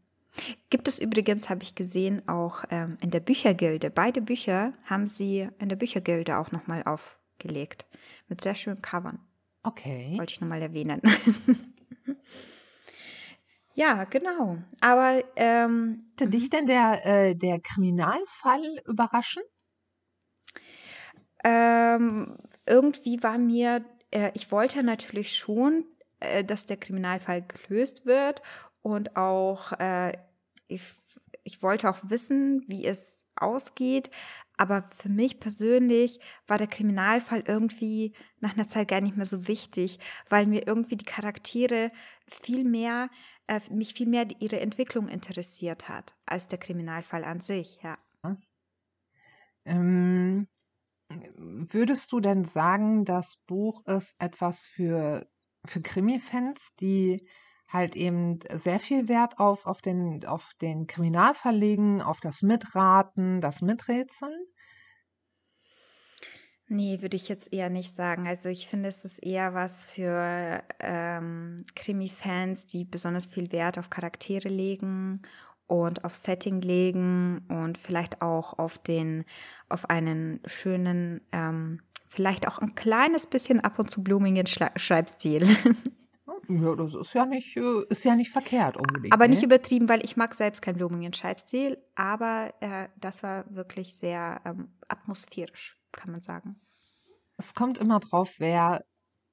Gibt es übrigens, habe ich gesehen, auch ähm, in der Büchergilde. Beide Bücher haben sie in der Büchergilde auch nochmal aufgelegt. Mit sehr schönen Covern. Okay. Wollte ich nochmal erwähnen. ja, genau. Aber ähm, Hatte dich mhm. denn der, äh, der Kriminalfall überraschen? ähm, irgendwie war mir, äh, ich wollte natürlich schon, äh, dass der Kriminalfall gelöst wird und auch, äh, ich, ich wollte auch wissen, wie es ausgeht. Aber für mich persönlich war der Kriminalfall irgendwie nach einer Zeit gar nicht mehr so wichtig, weil mir irgendwie die Charaktere viel mehr, äh, mich viel mehr ihre Entwicklung interessiert hat, als der Kriminalfall an sich, ja. Ähm, würdest du denn sagen, das Buch ist etwas für, für Krimi-Fans, die halt eben sehr viel Wert auf, auf den, auf den Kriminalfall legen, auf das Mitraten, das Miträtseln? Nee, würde ich jetzt eher nicht sagen. Also ich finde, es ist eher was für ähm, Krimi-Fans, die besonders viel Wert auf Charaktere legen und auf Setting legen und vielleicht auch auf den, auf einen schönen, ähm, vielleicht auch ein kleines bisschen ab und zu blumigen Schla Schreibstil. Ja, das ist ja nicht, äh, ist ja nicht verkehrt unbedingt, Aber nicht ne? übertrieben, weil ich mag selbst keinen blumigen Schreibstil, aber äh, das war wirklich sehr ähm, atmosphärisch, kann man sagen. Es kommt immer drauf, wer,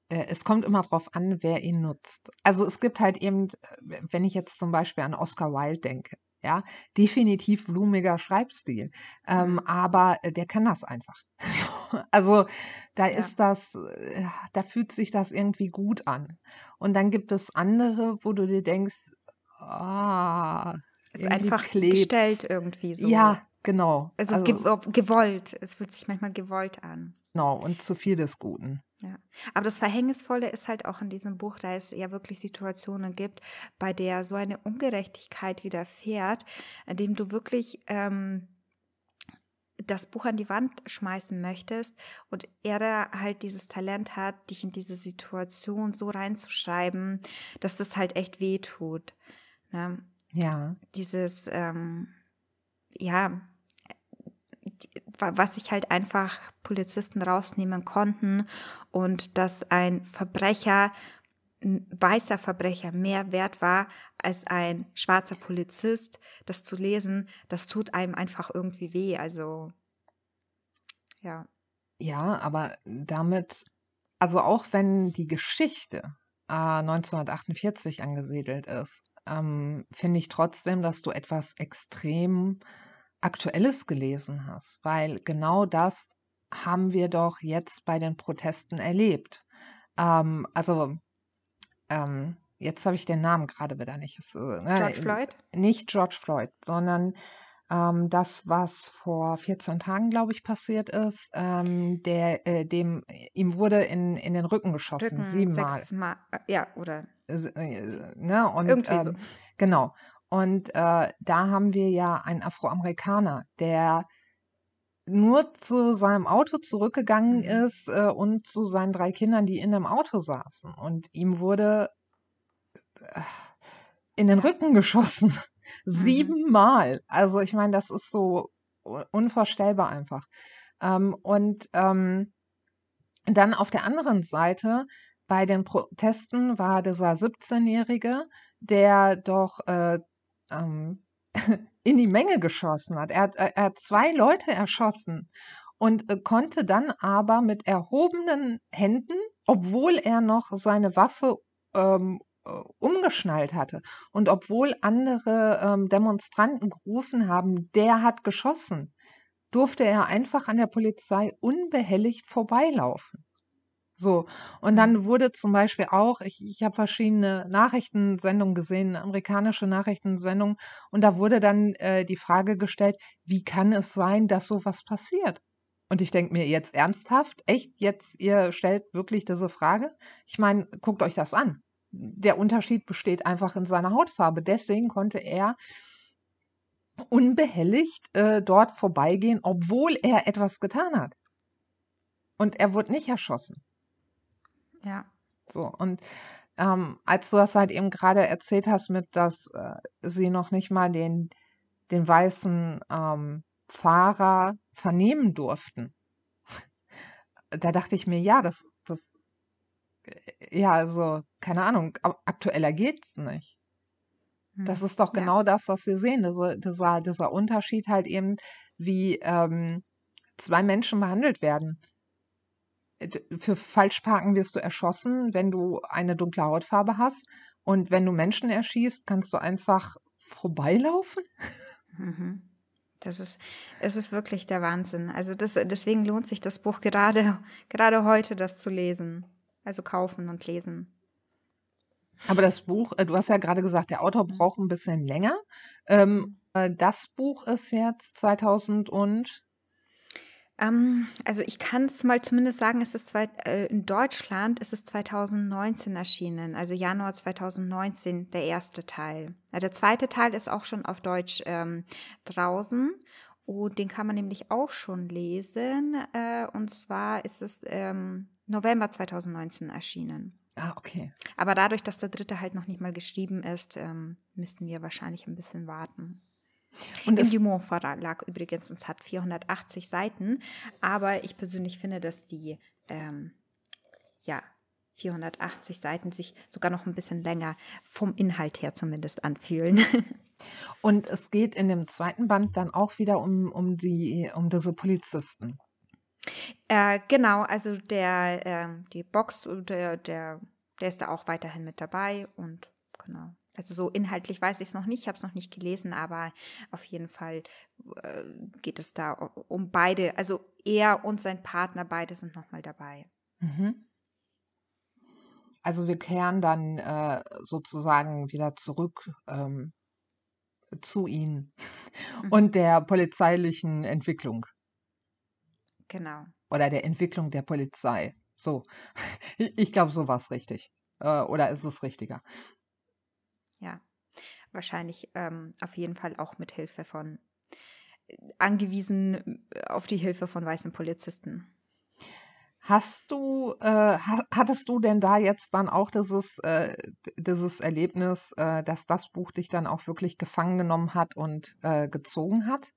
äh, es kommt immer drauf an, wer ihn nutzt. Also es gibt halt eben, äh, wenn ich jetzt zum Beispiel an Oscar Wilde denke, ja, definitiv blumiger Schreibstil. Ähm, Mhm. aber der kann das einfach. So, Also da Ja. ist das, äh, da fühlt sich das irgendwie gut an. Und dann gibt es andere, wo du dir denkst, ah, Ist einfach gestellt klebt's. irgendwie so. Ja, genau. Also Also gew gewollt. Es fühlt sich manchmal gewollt an. genau, und zu viel des Guten. Ja. Aber das Verhängnisvolle ist halt auch in diesem Buch, da es ja wirklich Situationen gibt, bei der so eine Ungerechtigkeit widerfährt, in dem du wirklich ähm, das Buch an die Wand schmeißen möchtest und er da halt dieses Talent hat, dich in diese Situation so reinzuschreiben, dass das halt echt weh tut. Ne? Ja. Dieses, ähm, ja, was sich halt einfach Polizisten rausnehmen konnten und dass ein Verbrecher, ein weißer Verbrecher mehr wert war als ein schwarzer Polizist, das zu lesen, das tut einem einfach irgendwie weh. Also, ja. Ja, aber damit, also auch wenn die Geschichte äh, 1948 angesiedelt ist, ähm, finde ich trotzdem, dass du etwas extrem Aktuelles gelesen hast, weil genau das haben wir doch jetzt bei den Protesten erlebt. Ähm, also, ähm, jetzt habe ich den Namen gerade wieder nicht. Es, äh, ne, George Floyd? nicht George Floyd, sondern ähm, das, was vor 14 Tagen, glaube ich, passiert ist, ähm, der, äh, dem, ihm wurde in, in den Rücken geschossen, Rücken siebenmal. sechsmal, äh, ja, oder Äh, ne? Und irgendwie so. ähm, genau. Und äh, da haben wir ja einen Afroamerikaner, der nur zu seinem Auto zurückgegangen Mhm. ist äh, und zu seinen drei Kindern, die in dem Auto saßen. Und ihm wurde äh, in den. Rücken geschossen. Mhm. Siebenmal. Also ich meine, das ist so unvorstellbar einfach. Ähm, und ähm, dann auf der anderen Seite bei den Protesten war dieser 17-Jährige, der doch äh, ähm, in die Menge geschossen hat. Er hat, er er hat zwei Leute erschossen und äh, konnte dann aber mit erhobenen Händen, obwohl er noch seine Waffe ähm, äh, umgeschnallt hatte und obwohl andere ähm, Demonstranten gerufen haben, der hat geschossen, durfte er einfach an der Polizei unbehelligt vorbeilaufen. So, und Mhm. dann wurde zum Beispiel auch, ich, ich habe verschiedene Nachrichtensendungen gesehen, amerikanische Nachrichtensendungen, und da wurde dann äh, die Frage gestellt, wie kann es sein, dass sowas passiert? Und ich denke mir jetzt ernsthaft, echt, jetzt ihr stellt wirklich diese Frage? Ich meine, guckt euch das an. Der Unterschied besteht einfach in seiner Hautfarbe. Deswegen konnte er unbehelligt äh, dort vorbeigehen, obwohl er etwas getan hat. Und er wurde nicht erschossen. Ja. So, und ähm, als du das halt eben gerade erzählt hast, mit dass äh, sie noch nicht mal den, den weißen ähm, Fahrer vernehmen durften, da dachte ich mir, ja, das, das, ja, also, keine Ahnung, ak- aktueller geht's nicht. Das Mhm. ist doch Ja. genau das, was wir sehen, diese, dieser, dieser Unterschied halt eben, wie ähm, zwei Menschen behandelt werden. D- Für Falschparken wirst du erschossen, wenn du eine dunkle Hautfarbe hast. Und wenn du Menschen erschießt, kannst du einfach vorbeilaufen. Mhm. Das ist, es ist wirklich der Wahnsinn. Also das, deswegen lohnt sich das Buch gerade, gerade heute, das zu lesen. Also kaufen und lesen. Aber das Buch, äh, du hast ja gerade gesagt, der Autor braucht ein bisschen länger. Ähm, äh, das Buch ist jetzt 2000 und Ähm, also ich kann es mal zumindest sagen, es ist zwei, äh, in Deutschland ist es 2019 erschienen, also Januar 2019 der erste Teil. Der zweite Teil ist auch schon auf Deutsch ähm, draußen und den kann man nämlich auch schon lesen. Äh, und zwar ist es ähm, November 2019 erschienen. ah, okay. Aber dadurch, dass der dritte halt noch nicht mal geschrieben ist, ähm, müssten wir wahrscheinlich ein bisschen warten. Und Im Dumont Verlag übrigens, und es hat 480 Seiten, aber ich persönlich finde, dass die ähm, ja, 480 Seiten sich sogar noch ein bisschen länger vom Inhalt her zumindest anfühlen. und es geht in dem zweiten Band dann auch wieder um, um die, um diese Polizisten. Äh, genau, also der, ähm, die Box, der, der, der ist da auch weiterhin mit dabei und genau. Also so inhaltlich weiß ich es noch nicht, ich habe es noch nicht gelesen, aber auf jeden Fall äh, geht es da um beide, also er und sein Partner, beide sind nochmal dabei. Mhm. Also wir kehren dann äh, sozusagen wieder zurück ähm, zu ihnen Mhm. und der polizeilichen Entwicklung Genau. oder der Entwicklung der Polizei. So, ich, glaube, so war es richtig. Äh, oder ist es richtiger? Ja, wahrscheinlich ähm, auf jeden Fall auch mit Hilfe von angewiesen äh, auf die Hilfe von weißen Polizisten. Hast du, äh, ha hattest du denn da jetzt dann auch dieses, äh, dieses Erlebnis, äh, dass das Buch dich dann auch wirklich gefangen genommen hat und äh, gezogen hat?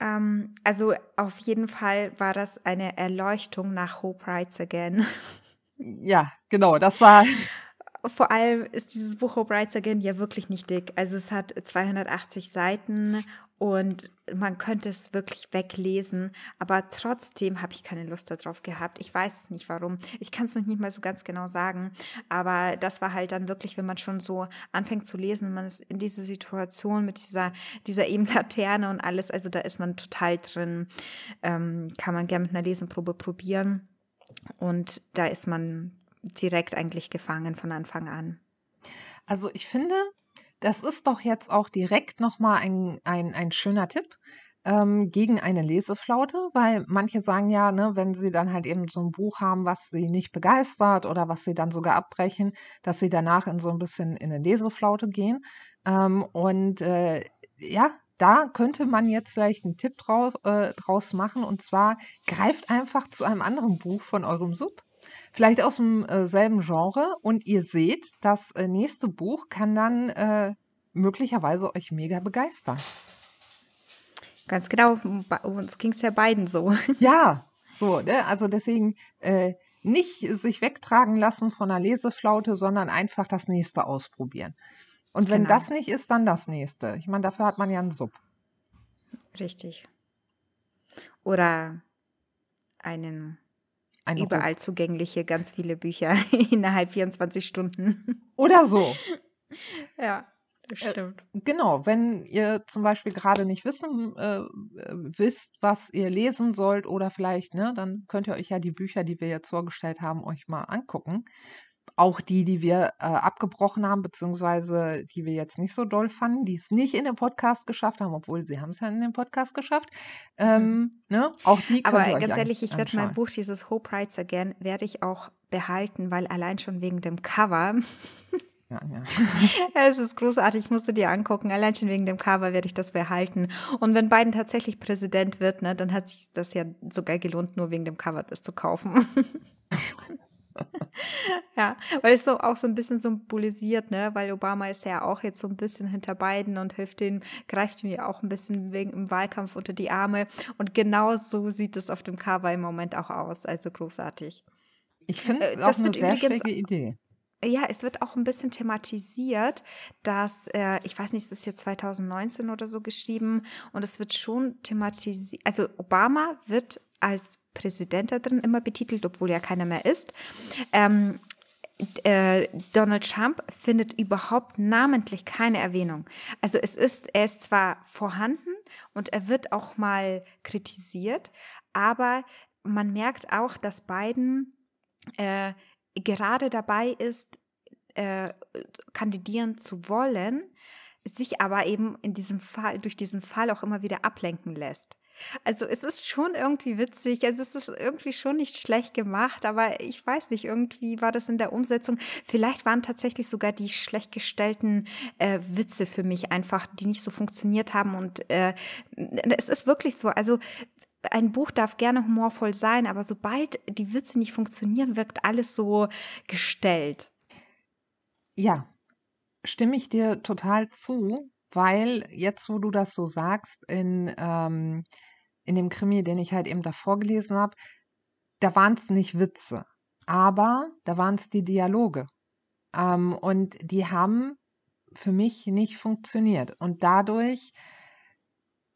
Ähm, also auf jeden Fall war das eine Erleuchtung nach Hope Rides Again. Ja, genau, das war. Vor allem ist dieses Buch Hope Rides Again ja wirklich nicht dick. Also es hat 280 Seiten und man könnte es wirklich weglesen, aber trotzdem habe ich keine Lust darauf gehabt. Ich weiß nicht warum. Ich kann es noch nicht mal so ganz genau sagen, aber das war halt dann wirklich, wenn man schon so anfängt zu lesen man ist in dieser Situation mit dieser, dieser eben Laterne und alles, also da ist man total drin. Ähm, kann man gerne mit einer Lesenprobe probieren und da ist man direkt eigentlich gefangen von Anfang an. Also ich finde, das ist doch jetzt auch direkt nochmal ein, ein, ein schöner Tipp ähm, gegen eine Leseflaute, weil manche sagen ja, ne, wenn sie dann halt eben so ein Buch haben, was sie nicht begeistert oder was sie dann sogar abbrechen, dass sie danach in so ein bisschen in eine Leseflaute gehen. Ähm, und äh, ja, da könnte man jetzt vielleicht einen Tipp draus, äh, draus machen und zwar greift einfach zu einem anderen Buch von eurem Sub. Vielleicht aus dem äh, selben Genre und ihr seht, das äh, nächste Buch kann dann äh, möglicherweise euch mega begeistern. Ganz genau, bei uns ging es ja beiden so. Ja, so, ne? also deswegen äh, nicht sich wegtragen lassen von einer Leseflaute, sondern einfach das nächste ausprobieren. Und wenn genau. das nicht ist, dann das nächste. Ich meine, dafür hat man ja einen Sub. Richtig. Oder einen Eine überall Ruck. zugängliche, ganz viele Bücher innerhalb 24 Stunden. Oder so. ja. Äh, stimmt. Genau, wenn ihr zum Beispiel gerade nicht wissen äh, wisst, was ihr lesen sollt oder vielleicht, ne, dann könnt ihr euch ja die Bücher, die wir jetzt vorgestellt haben, euch mal angucken. Auch die, die wir äh, abgebrochen haben, beziehungsweise die wir jetzt nicht so doll fanden, die es nicht in den Podcast geschafft haben, obwohl sie haben es ja in den Podcast geschafft. Mhm. Ähm, ne? Auch die Aber ganz ehrlich, ich werde mein Buch, dieses Hope Rides Again, werde ich auch behalten, weil allein schon wegen dem Cover Ja, ja. es ist großartig, ich musste dir angucken. Allein schon wegen dem Cover werde ich das behalten. Und wenn Biden tatsächlich Präsident wird, ne, dann hat sich das ja sogar gelohnt, nur wegen dem Cover das zu kaufen. ja, weil es so auch so ein bisschen symbolisiert, ne, weil Obama ist ja auch jetzt so ein bisschen hinter Biden und hilft den, greift ihm ja auch ein bisschen wegen im Wahlkampf unter die Arme. Und genau so sieht es auf dem Cover im Moment auch aus. Also großartig. Ich finde es äh, auch eine sehr schräge Idee. Ja, es wird auch ein bisschen thematisiert, dass, äh, ich weiß nicht, es ist jetzt 2019 oder so geschrieben und es wird schon thematisiert, also Obama wird als Präsident da drin immer betitelt, obwohl er keiner mehr ist. Ähm, äh, Donald Trump findet überhaupt namentlich keine Erwähnung. Also es ist, er ist zwar vorhanden und er wird auch mal kritisiert, aber man merkt auch, dass Biden äh, gerade dabei ist, äh, kandidieren zu wollen, sich aber eben in diesem Fall, durch diesen Fall auch immer wieder ablenken lässt. Also es ist schon irgendwie witzig, also es ist irgendwie schon nicht schlecht gemacht, aber ich weiß nicht, irgendwie war das in der Umsetzung, vielleicht waren tatsächlich sogar die schlecht gestellten äh, Witze für mich einfach, die nicht so funktioniert haben. Und äh, es ist wirklich so, also ein Buch darf gerne humorvoll sein, aber sobald die Witze nicht funktionieren, wirkt alles so gestellt. Ja, stimme ich dir total zu, weil jetzt, wo du das so sagst, in, ähm, in dem Krimi, den ich halt eben davor gelesen habe, da waren es nicht Witze, aber da waren es die Dialoge. Ähm, und die haben für mich nicht funktioniert. Und dadurch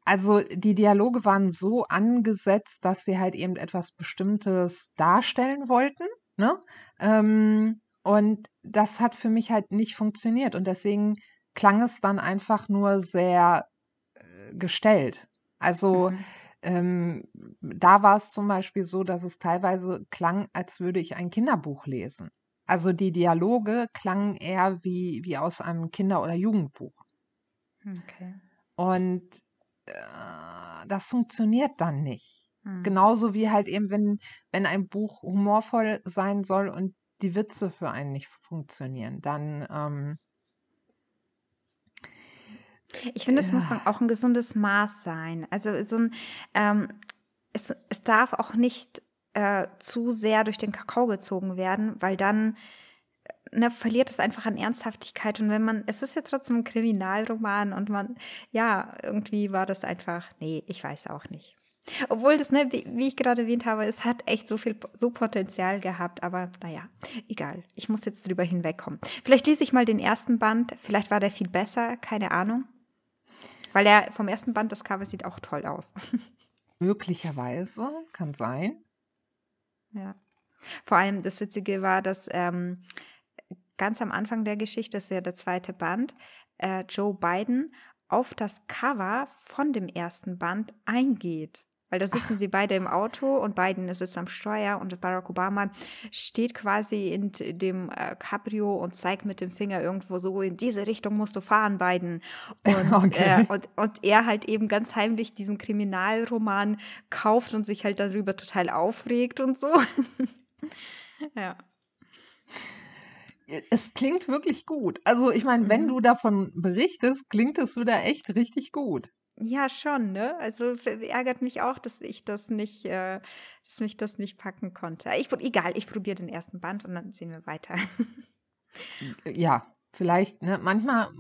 also die Dialoge waren so angesetzt, dass sie halt eben etwas Bestimmtes darstellen wollten. Ne? Ähm, und das hat für mich halt nicht funktioniert. Und deswegen klang es dann einfach nur sehr äh, gestellt. Also mhm. ähm, da war es zum Beispiel so, dass es teilweise klang, als würde ich ein Kinderbuch lesen. Also die Dialoge klangen eher wie, wie aus einem Kinder- oder Jugendbuch. Okay. Und äh, das funktioniert dann nicht. Hm. Genauso wie halt eben, wenn, wenn ein Buch humorvoll sein soll und die Witze für einen nicht funktionieren, dann. Ähm, ich finde, es ja. muss auch ein gesundes Maß sein. Also so ein, ähm, es, es darf auch nicht äh, zu sehr durch den Kakao gezogen werden, weil dann ne, verliert es einfach an Ernsthaftigkeit. Und wenn man, es ist ja trotzdem ein Kriminalroman und man, ja, irgendwie war das einfach, nee, ich weiß auch nicht. Obwohl das, ne, wie, wie ich gerade erwähnt habe, es hat echt so viel, so Potenzial gehabt, aber naja, egal. Ich muss jetzt drüber hinwegkommen. Vielleicht lese ich mal den ersten Band, vielleicht war der viel besser, keine Ahnung. Weil der vom ersten Band, das Cover sieht auch toll aus. Möglicherweise, kann sein. Ja. Vor allem das Witzige war, dass ähm, ganz am Anfang der Geschichte, das ist ja der zweite Band, äh, Joe Biden auf das Cover von dem ersten Band eingeht. Weil da sitzen sie beide im Auto und Biden sitzt am Steuer und Barack Obama steht quasi in dem äh, Cabrio und zeigt mit dem Finger irgendwo so, in diese Richtung musst du fahren, Biden. Und, okay. äh, und, und er halt eben ganz heimlich diesen Kriminalroman kauft und sich halt darüber total aufregt und so. ja. Es klingt wirklich gut. Also ich meine, mhm. wenn du davon berichtest, klingt es wieder echt richtig gut. Ja, schon, ne? Also ärgert mich auch, dass ich das nicht, äh, dass mich das nicht packen konnte. Ich, egal, ich probiere den ersten Band und dann sehen wir weiter. ja, vielleicht, ne? Manchmal,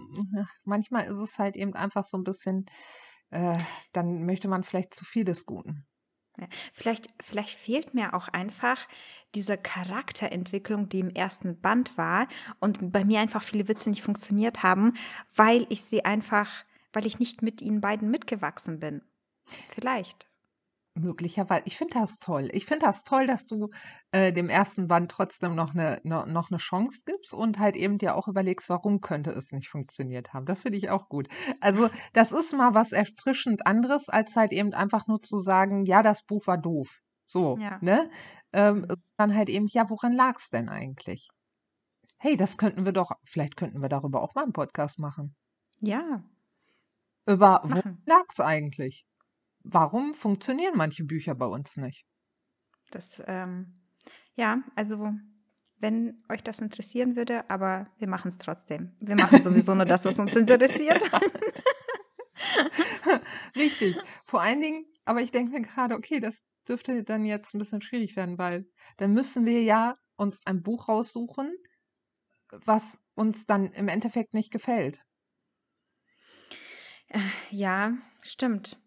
manchmal ist es halt eben einfach so ein bisschen, äh, dann möchte man vielleicht zu viel des Guten. Ja, vielleicht, vielleicht fehlt mir auch einfach diese Charakterentwicklung, die im ersten Band war und bei mir einfach viele Witze nicht funktioniert haben, weil ich sie einfach weil ich nicht mit ihnen beiden mitgewachsen bin. Vielleicht. Möglicherweise. Ich finde das toll. Ich finde das toll, dass du äh, dem ersten Band trotzdem noch eine, no, noch eine Chance gibst und halt eben dir auch überlegst, warum könnte es nicht funktioniert haben. Das finde ich auch gut. Also, das ist mal was erfrischend anderes, als halt eben einfach nur zu sagen, ja, das Buch war doof. So, ja. ne? Ähm, mhm. dann halt eben, ja, woran lag es denn eigentlich? Hey, das könnten wir doch, vielleicht könnten wir darüber auch mal einen Podcast machen. Ja, über wo Machen. lag's eigentlich? Warum funktionieren manche Bücher bei uns nicht? Das, ähm, ja, also wenn euch das interessieren würde, aber wir machen es trotzdem. Wir machen sowieso nur das, was uns interessiert. Richtig. Vor allen Dingen, aber ich denke mir gerade, okay, das dürfte dann jetzt ein bisschen schwierig werden, weil dann müssen wir ja uns ein Buch raussuchen, was uns dann im Endeffekt nicht gefällt. Äh, ja, stimmt.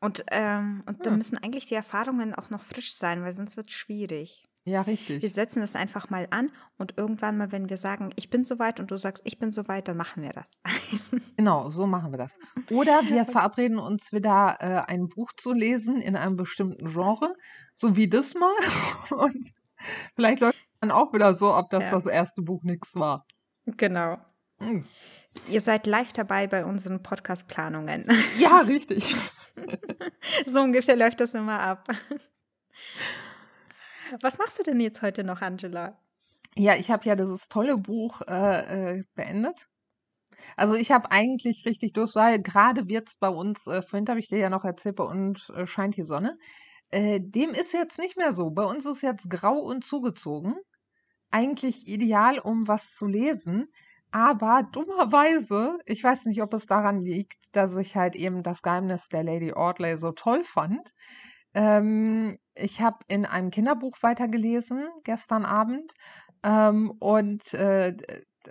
Und, ähm, und dann hm. müssen eigentlich die Erfahrungen auch noch frisch sein, weil sonst wird es schwierig. Ja, richtig. Wir setzen das einfach mal an und irgendwann mal, wenn wir sagen, ich bin soweit und du sagst, ich bin soweit, dann machen wir das. genau, so machen wir das. Oder wir verabreden uns wieder, äh, ein Buch zu lesen in einem bestimmten Genre, so wie das mal. Und vielleicht läuft dann auch wieder so, ob das ja. das erste Buch nichts war. Genau. Hm. Ihr seid live dabei bei unseren Podcast-Planungen. Ja, richtig. so ungefähr läuft das immer ab. Was machst du denn jetzt heute noch, Angela? Ja, ich habe ja dieses tolle Buch äh, äh, beendet. Also ich habe eigentlich richtig durch, weil gerade wird es bei uns, äh, vorhin habe ich dir ja noch erzählt, bei uns äh, scheint die Sonne. Äh, dem ist jetzt nicht mehr so. Bei uns ist jetzt grau und zugezogen. Eigentlich ideal, um was zu lesen. Aber dummerweise, ich weiß nicht, ob es daran liegt, dass ich halt eben das Geheimnis der Lady Audley so toll fand. Ähm, ich habe in einem Kinderbuch weitergelesen gestern Abend ähm, und, äh,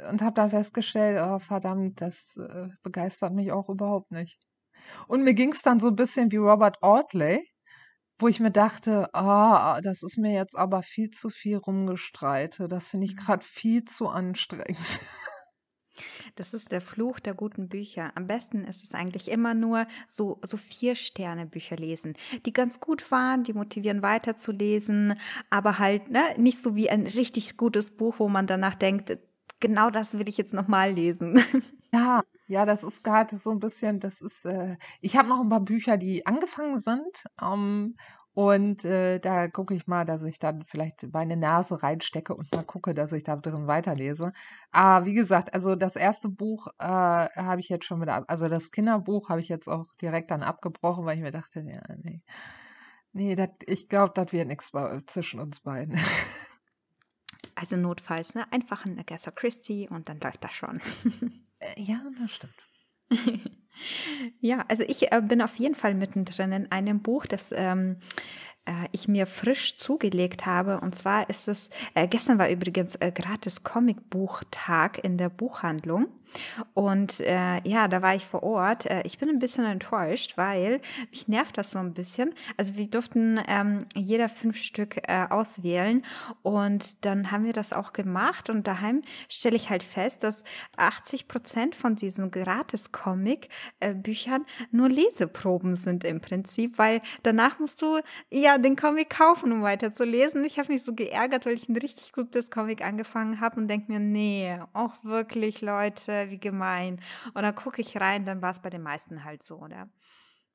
und habe dann festgestellt, oh, verdammt, das äh, begeistert mich auch überhaupt nicht. Und mir ging es dann so ein bisschen wie Robert Audley, wo ich mir dachte, ah, das ist mir jetzt aber viel zu viel rumgestreite. Das finde ich gerade mhm. viel zu anstrengend. Das ist der Fluch der guten Bücher. Am besten ist es eigentlich immer nur so, so vier Sterne Bücher lesen, die ganz gut waren, die motivieren weiterzulesen, aber halt ne, nicht so wie ein richtig gutes Buch, wo man danach denkt, genau das will ich jetzt nochmal lesen. Ja, ja, das ist gerade so ein bisschen, das ist, äh, ich habe noch ein paar Bücher, die angefangen sind ähm, und äh, da gucke ich mal, dass ich dann vielleicht meine Nase reinstecke und mal gucke, dass ich da drin weiterlese. Aber wie gesagt, also das erste Buch äh, habe ich jetzt schon wieder, also das Kinderbuch habe ich jetzt auch direkt dann abgebrochen, weil ich mir dachte, ja, nee, nee, dat, ich glaube, das wird nichts zwischen uns beiden. Also notfalls, ne? Einfach ein Agatha Christie und dann läuft das schon. Äh, ja, das stimmt. Ja, also ich äh, bin auf jeden Fall mittendrin in einem Buch, das ähm, äh, ich mir frisch zugelegt habe. Und zwar ist es, äh, gestern war übrigens äh, gratis Comicbuchtag in der Buchhandlung. Und äh, ja, da war ich vor Ort. Äh, ich bin ein bisschen enttäuscht, weil mich nervt das so ein bisschen. Also wir durften ähm, jeder fünf Stück äh, auswählen und dann haben wir das auch gemacht und daheim stelle ich halt fest, dass 80 Prozent von diesen Gratis-Comic-Büchern nur Leseproben sind im Prinzip, weil danach musst du ja den Comic kaufen, um weiter zu lesen. Ich habe mich so geärgert, weil ich ein richtig gutes Comic angefangen habe und denke mir, nee, auch wirklich Leute, wie gemein. Und dann gucke ich rein, dann war es bei den meisten halt so, oder?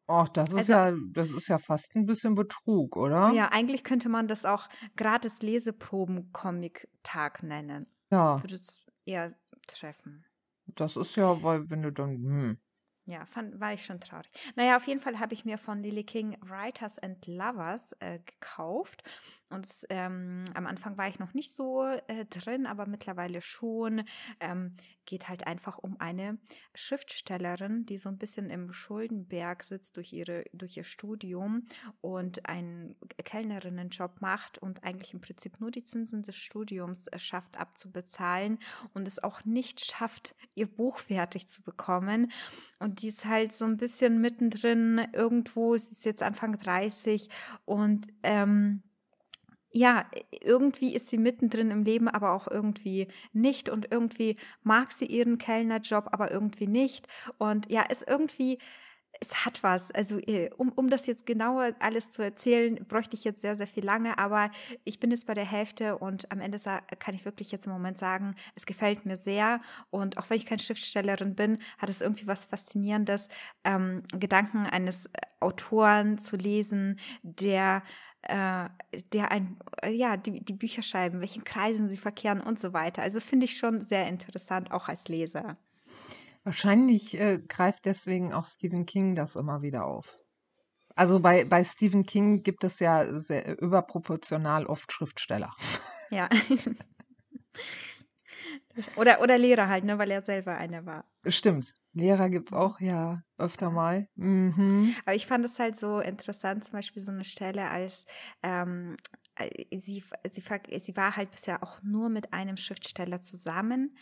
Ach, das ist Also ja, das ist ja fast ein bisschen Betrug, oder? ja, eigentlich könnte man das auch gratis Leseproben-Comic-Tag nennen. Ja, Würde es eher treffen. das ist ja, weil wenn du dann, hm. Ja, fand, war ich schon traurig. Naja, auf jeden Fall habe ich mir von Lily King Writers and Lovers äh, gekauft. Und ähm, am Anfang war ich noch nicht so äh, drin, aber mittlerweile schon. Ähm, geht halt einfach um eine Schriftstellerin, die so ein bisschen im Schuldenberg sitzt durch, ihre, durch ihr Studium und einen Kellnerinnenjob macht und eigentlich im Prinzip nur die Zinsen des Studiums äh, schafft abzubezahlen und es auch nicht schafft, ihr Buch fertig zu bekommen. Und die ist halt so ein bisschen mittendrin irgendwo, sie ist jetzt Anfang 30 und ähm, ja, irgendwie ist sie mittendrin im Leben, aber auch irgendwie nicht. Und irgendwie mag sie ihren Kellnerjob, aber irgendwie nicht. Und ja, ist irgendwie, es hat was. Also, äh, um, um das jetzt genauer alles zu erzählen, bräuchte ich jetzt sehr, sehr viel lange. Aber ich bin jetzt bei der Hälfte und am Ende kann ich wirklich jetzt im Moment sagen, es gefällt mir sehr. Und auch wenn ich keine Schriftstellerin bin, hat es irgendwie was Faszinierendes, ähm, Gedanken eines Autoren zu lesen, der äh, der ein, äh, ja, die, die Bücher schreiben, welchen Kreisen sie verkehren und so weiter. Also finde ich schon sehr interessant, auch als Leser. Wahrscheinlich äh, greift deswegen auch Stephen King das immer wieder auf. Also bei, bei Stephen King gibt es ja sehr, überproportional oft Schriftsteller. Ja. oder, oder Lehrer halt, ne, weil er selber einer war. Stimmt. Lehrer gibt es auch ja öfter mal. Mhm. Aber ich fand es halt so interessant, zum Beispiel so eine Stelle, als ähm, sie, sie, sie war halt bisher auch nur mit einem Schriftsteller zusammen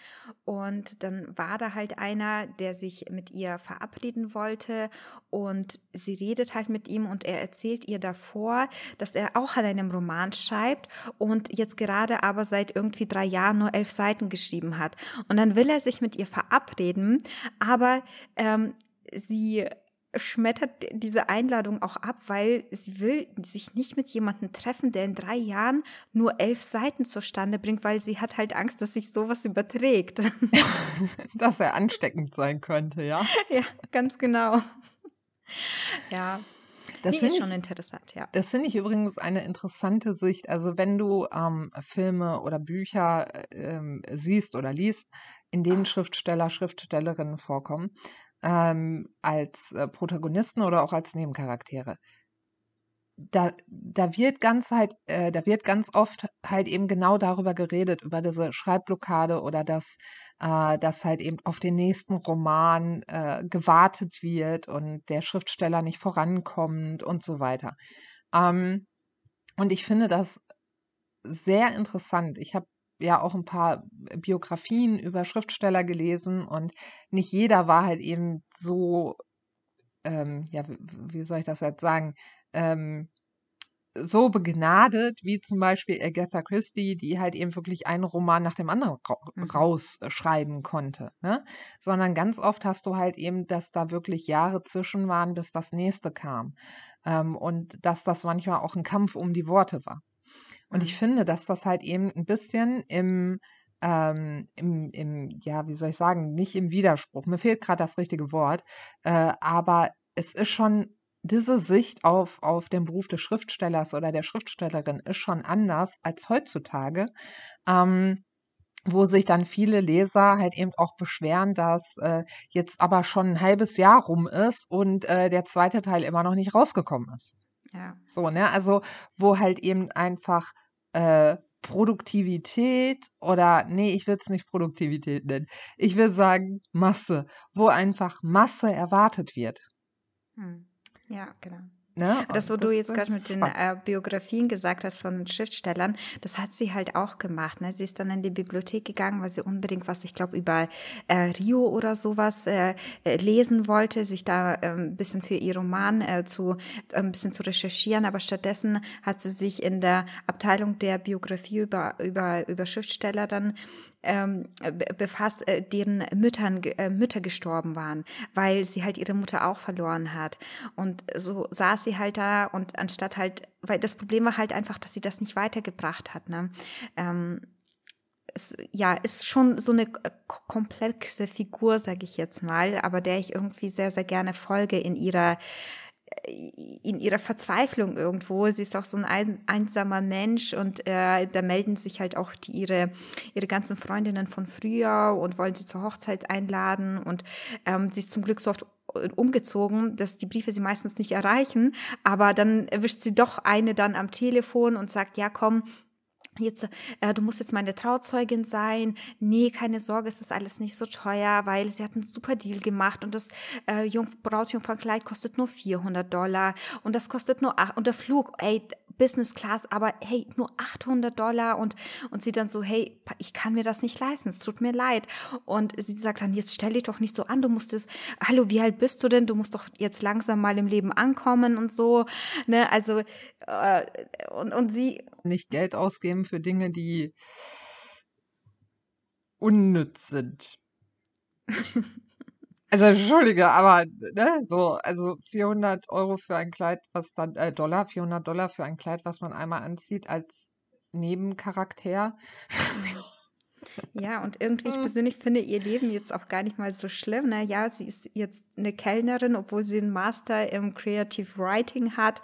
und dann war da halt einer, der sich mit ihr verabreden wollte und sie redet halt mit ihm und er erzählt ihr davor, dass er auch an einem Roman schreibt und jetzt gerade aber seit irgendwie drei Jahren nur elf Seiten geschrieben hat. Und dann will er sich mit ihr verabreden, aber ähm, sie schmettert diese Einladung auch ab, weil sie will sich nicht mit jemandem treffen, der in drei Jahren nur elf Seiten zustande bringt, weil sie hat halt Angst, dass sich sowas überträgt. dass er ansteckend sein könnte, ja? Ja, ganz genau. Ja. Das nee, ist schon ich, interessant, ja. Das finde ich übrigens eine interessante Sicht. Also wenn du ähm, Filme oder Bücher ähm, siehst oder liest, in denen Schriftsteller, Schriftstellerinnen vorkommen, ähm, als äh, Protagonisten oder auch als Nebencharaktere. Da, da wird ganz halt, äh, da wird ganz oft halt eben genau darüber geredet, über diese Schreibblockade oder dass, äh, dass halt eben auf den nächsten Roman äh, gewartet wird und der Schriftsteller nicht vorankommt und so weiter. Ähm, und ich finde das sehr interessant. Ich habe ja auch ein paar Biografien über Schriftsteller gelesen und nicht jeder war halt eben so, ähm, ja, wie soll ich das jetzt sagen, ähm, so begnadet wie zum Beispiel Agatha Christie, die halt eben wirklich einen Roman nach dem anderen ra mhm. rausschreiben konnte. Ne? Sondern ganz oft hast du halt eben, dass da wirklich Jahre zwischen waren, bis das nächste kam. Ähm, und dass das manchmal auch ein Kampf um die Worte war. Und ich finde, dass das halt eben ein bisschen im, ähm, im, im, ja, wie soll ich sagen, nicht im Widerspruch, mir fehlt gerade das richtige Wort, äh, aber es ist schon, diese Sicht auf, auf den Beruf des Schriftstellers oder der Schriftstellerin ist schon anders als heutzutage. Ähm, wo sich dann viele Leser halt eben auch beschweren, dass äh, jetzt aber schon ein halbes Jahr rum ist und äh, der zweite Teil immer noch nicht rausgekommen ist. Ja. So, ne? Also, wo halt eben einfach äh, Produktivität oder, nee, ich will es nicht Produktivität nennen. Ich will sagen Masse, wo einfach Masse erwartet wird. Hm. Ja, genau. Ne? Das, wo das du jetzt gerade mit den äh, Biografien gesagt hast von Schriftstellern, das hat sie halt auch gemacht. Ne? Sie ist dann in die Bibliothek gegangen, weil sie unbedingt was, ich glaube, über äh, Rio oder sowas äh, äh lesen wollte, sich da ein bisschen für ihr Roman äh, zu, äh, ein bisschen zu recherchieren. Aber stattdessen hat sie sich in der Abteilung der Biografie über, über, über Schriftsteller dann ähm, befasst, äh, deren Müttern, äh, Mütter gestorben waren, weil sie halt ihre Mutter auch verloren hat. Und so saß sie halt da und anstatt halt, weil das Problem war halt einfach, dass sie das nicht weitergebracht hat. Ne? Ähm, es, ja, ist schon so eine komplexe Figur, sage ich jetzt mal, aber der ich irgendwie sehr, sehr gerne folge in ihrer in ihrer Verzweiflung irgendwo. Sie ist auch so ein einsamer Mensch und äh, da melden sich halt auch die, ihre, ihre ganzen Freundinnen von früher und wollen sie zur Hochzeit einladen und ähm, sie ist zum Glück so oft umgezogen, dass die Briefe sie meistens nicht erreichen, aber dann erwischt sie doch eine dann am Telefon und sagt, ja komm, jetzt, äh, du musst jetzt meine Trauzeugin sein. Nee, keine Sorge, es ist alles nicht so teuer, weil sie hat einen super Deal gemacht und das äh, Jung Brautjungfernkleid kostet nur 400 Dollar und das kostet nur, ach, und der Flug, ey, Business Class, aber hey, nur 800 Dollar und, und sie dann so, hey, ich kann mir das nicht leisten, es tut mir leid. Und sie sagt dann, jetzt stell dich doch nicht so an, du musst es, hallo, wie alt bist du denn? Du musst doch jetzt langsam mal im Leben ankommen und so, ne, also, äh, und, und sie. Nicht Geld ausgeben für Dinge, die unnütz sind. Also entschuldige, aber ne, so, also 400 Euro für ein Kleid, was dann, äh, Dollar, 400 Dollar für ein Kleid, was man einmal anzieht als Nebencharakter. Ja, und irgendwie, ich hm. persönlich finde ihr Leben jetzt auch gar nicht mal so schlimm. Ne? Ja, sie ist jetzt eine Kellnerin, obwohl sie einen Master im Creative Writing hat.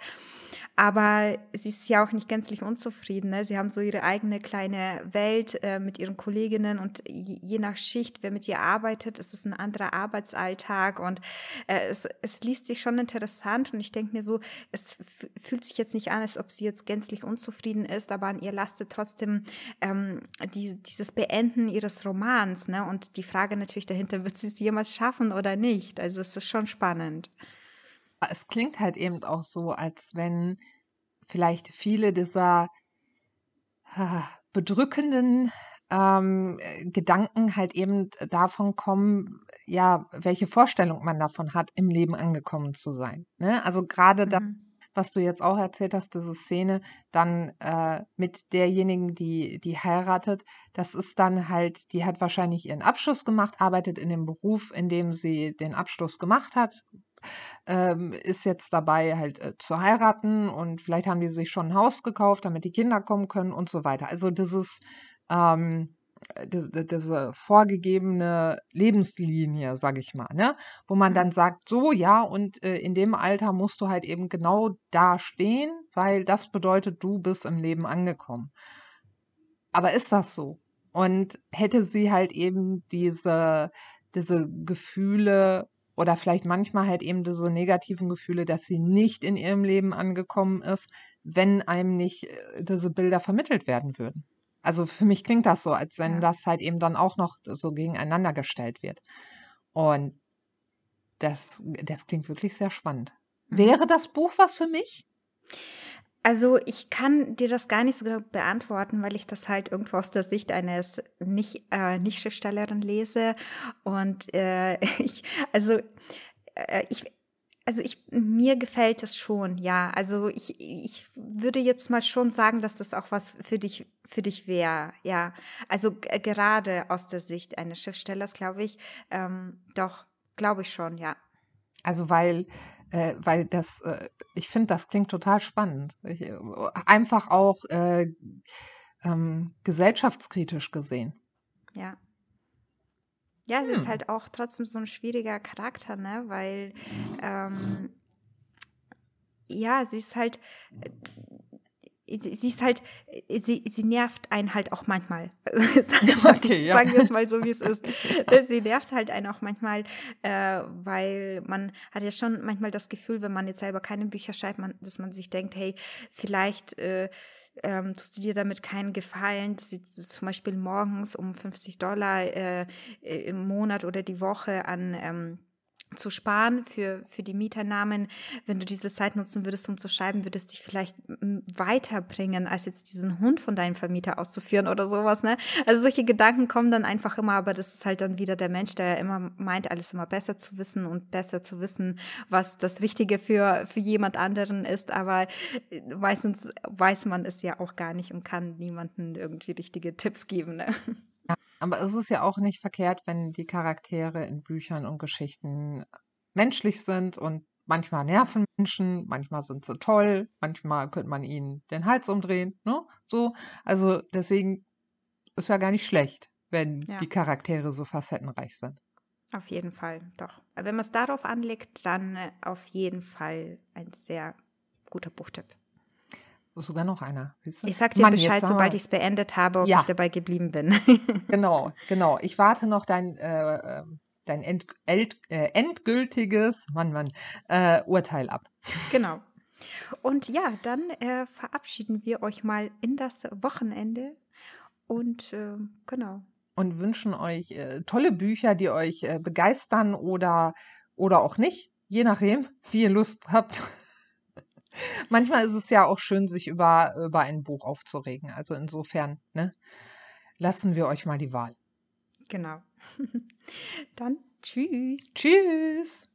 Aber sie ist ja auch nicht gänzlich unzufrieden. Ne? Sie haben so ihre eigene kleine Welt äh, mit ihren Kolleginnen und je, je, nach Schicht, wer mit ihr arbeitet, ist es ein anderer Arbeitsalltag und äh, es, es liest sich schon interessant und ich denke mir so, es fühlt sich jetzt nicht an, als ob sie jetzt gänzlich unzufrieden ist, aber an ihr lastet trotzdem ähm, die, dieses Beenden ihres Romans. Ne? Und die Frage natürlich dahinter, wird sie es jemals schaffen oder nicht? Also es ist schon spannend es klingt halt eben auch so, als wenn vielleicht viele dieser bedrückenden ähm, Gedanken halt eben davon kommen, ja, welche Vorstellung man davon hat, im Leben angekommen zu sein. Ne? Also gerade mhm. das, was du jetzt auch erzählt hast, diese Szene dann äh, mit derjenigen, die, die heiratet, das ist dann halt, die hat wahrscheinlich ihren Abschluss gemacht, arbeitet in dem Beruf, in dem sie den Abschluss gemacht hat, ähm, ist jetzt dabei, halt äh, zu heiraten und vielleicht haben die sich schon ein Haus gekauft, damit die Kinder kommen können und so weiter. Also dieses, ähm, diese, diese vorgegebene Lebenslinie, sag ich mal, ne? wo man dann mhm. sagt, so ja, und äh, in dem Alter musst du halt eben genau da stehen, weil das bedeutet, du bist im Leben angekommen. Aber ist das so? Und hätte sie halt eben diese, diese Gefühle oder vielleicht manchmal halt eben diese negativen Gefühle, dass sie nicht in ihrem Leben angekommen ist, wenn einem nicht äh, diese Bilder vermittelt werden würden. Also für mich klingt das so, als wenn ja. das halt eben dann auch noch so gegeneinander gestellt wird. Und das, das klingt wirklich sehr spannend. Mhm. Wäre das Buch was für mich? Also ich kann dir das gar nicht so genau beantworten, weil ich das halt irgendwo aus der Sicht eines nicht, äh, nicht Schriftstellerin lese. Und äh, ich, also äh, ich, also ich, mir gefällt es schon, ja. Also ich, ich würde jetzt mal schon sagen, dass das auch was für dich, für dich wäre, ja. Also gerade aus der Sicht eines Schriftstellers, glaube ich, ähm, doch, glaube ich schon, ja. Also weil äh, weil das, äh, ich finde, das klingt total spannend. Ich, äh, einfach auch äh, ähm, gesellschaftskritisch gesehen. Ja. Ja, sie hm. ist halt auch trotzdem so ein schwieriger Charakter, ne? Weil ähm, ja, sie ist halt sie ist halt, sie, sie nervt einen halt auch manchmal. okay, ja. Sagen wir es mal so, wie es ist. sie nervt halt einen auch manchmal, äh, weil man hat ja schon manchmal das Gefühl, wenn man jetzt selber keine Bücher schreibt, man, dass man sich denkt, hey, vielleicht äh, ähm, tust du dir damit keinen Gefallen, dass sie zum Beispiel morgens um 50 Dollar äh, im Monat oder die Woche an ähm, zu sparen für, für die Mieternamen, wenn du diese Zeit nutzen würdest, um zu schreiben, würdest dich vielleicht weiterbringen, als jetzt diesen Hund von deinem Vermieter auszuführen oder sowas, ne? Also solche Gedanken kommen dann einfach immer, aber das ist halt dann wieder der Mensch, der immer meint, alles immer besser zu wissen und besser zu wissen, was das Richtige für, für jemand anderen ist, aber äh, meistens weiß man es ja auch gar nicht und kann niemanden irgendwie richtige Tipps geben, ne? Aber es ist ja auch nicht verkehrt, wenn die Charaktere in Büchern und Geschichten menschlich sind und manchmal nerven Menschen, manchmal sind sie toll, manchmal könnte man ihnen den Hals umdrehen, ne? So, also deswegen ist ja gar nicht schlecht, wenn ja. die Charaktere so facettenreich sind. Auf jeden Fall, doch. Wenn man es darauf anlegt, dann äh, auf jeden Fall ein sehr guter Buchtipp. Sogar noch einer. Ich sag dir Mann, Bescheid, sobald ich es beendet habe, ob ja. ich dabei geblieben bin. genau, genau. Ich warte noch dein, äh, ähm, dein end, end, äh, endgültiges, Mann, Mann, äh, Urteil ab. Genau. Und ja, dann äh, verabschieden wir euch mal in das Wochenende. Und äh, genau. Und wünschen euch äh, tolle Bücher, die euch äh, begeistern oder, oder auch nicht. Je nachdem, wie ihr Lust habt. Manchmal ist es ja auch schön, sich über, über ein Buch aufzuregen. Also insofern, ne, lassen wir euch mal die Wahl. Genau. Dann tschüss. Tschüss.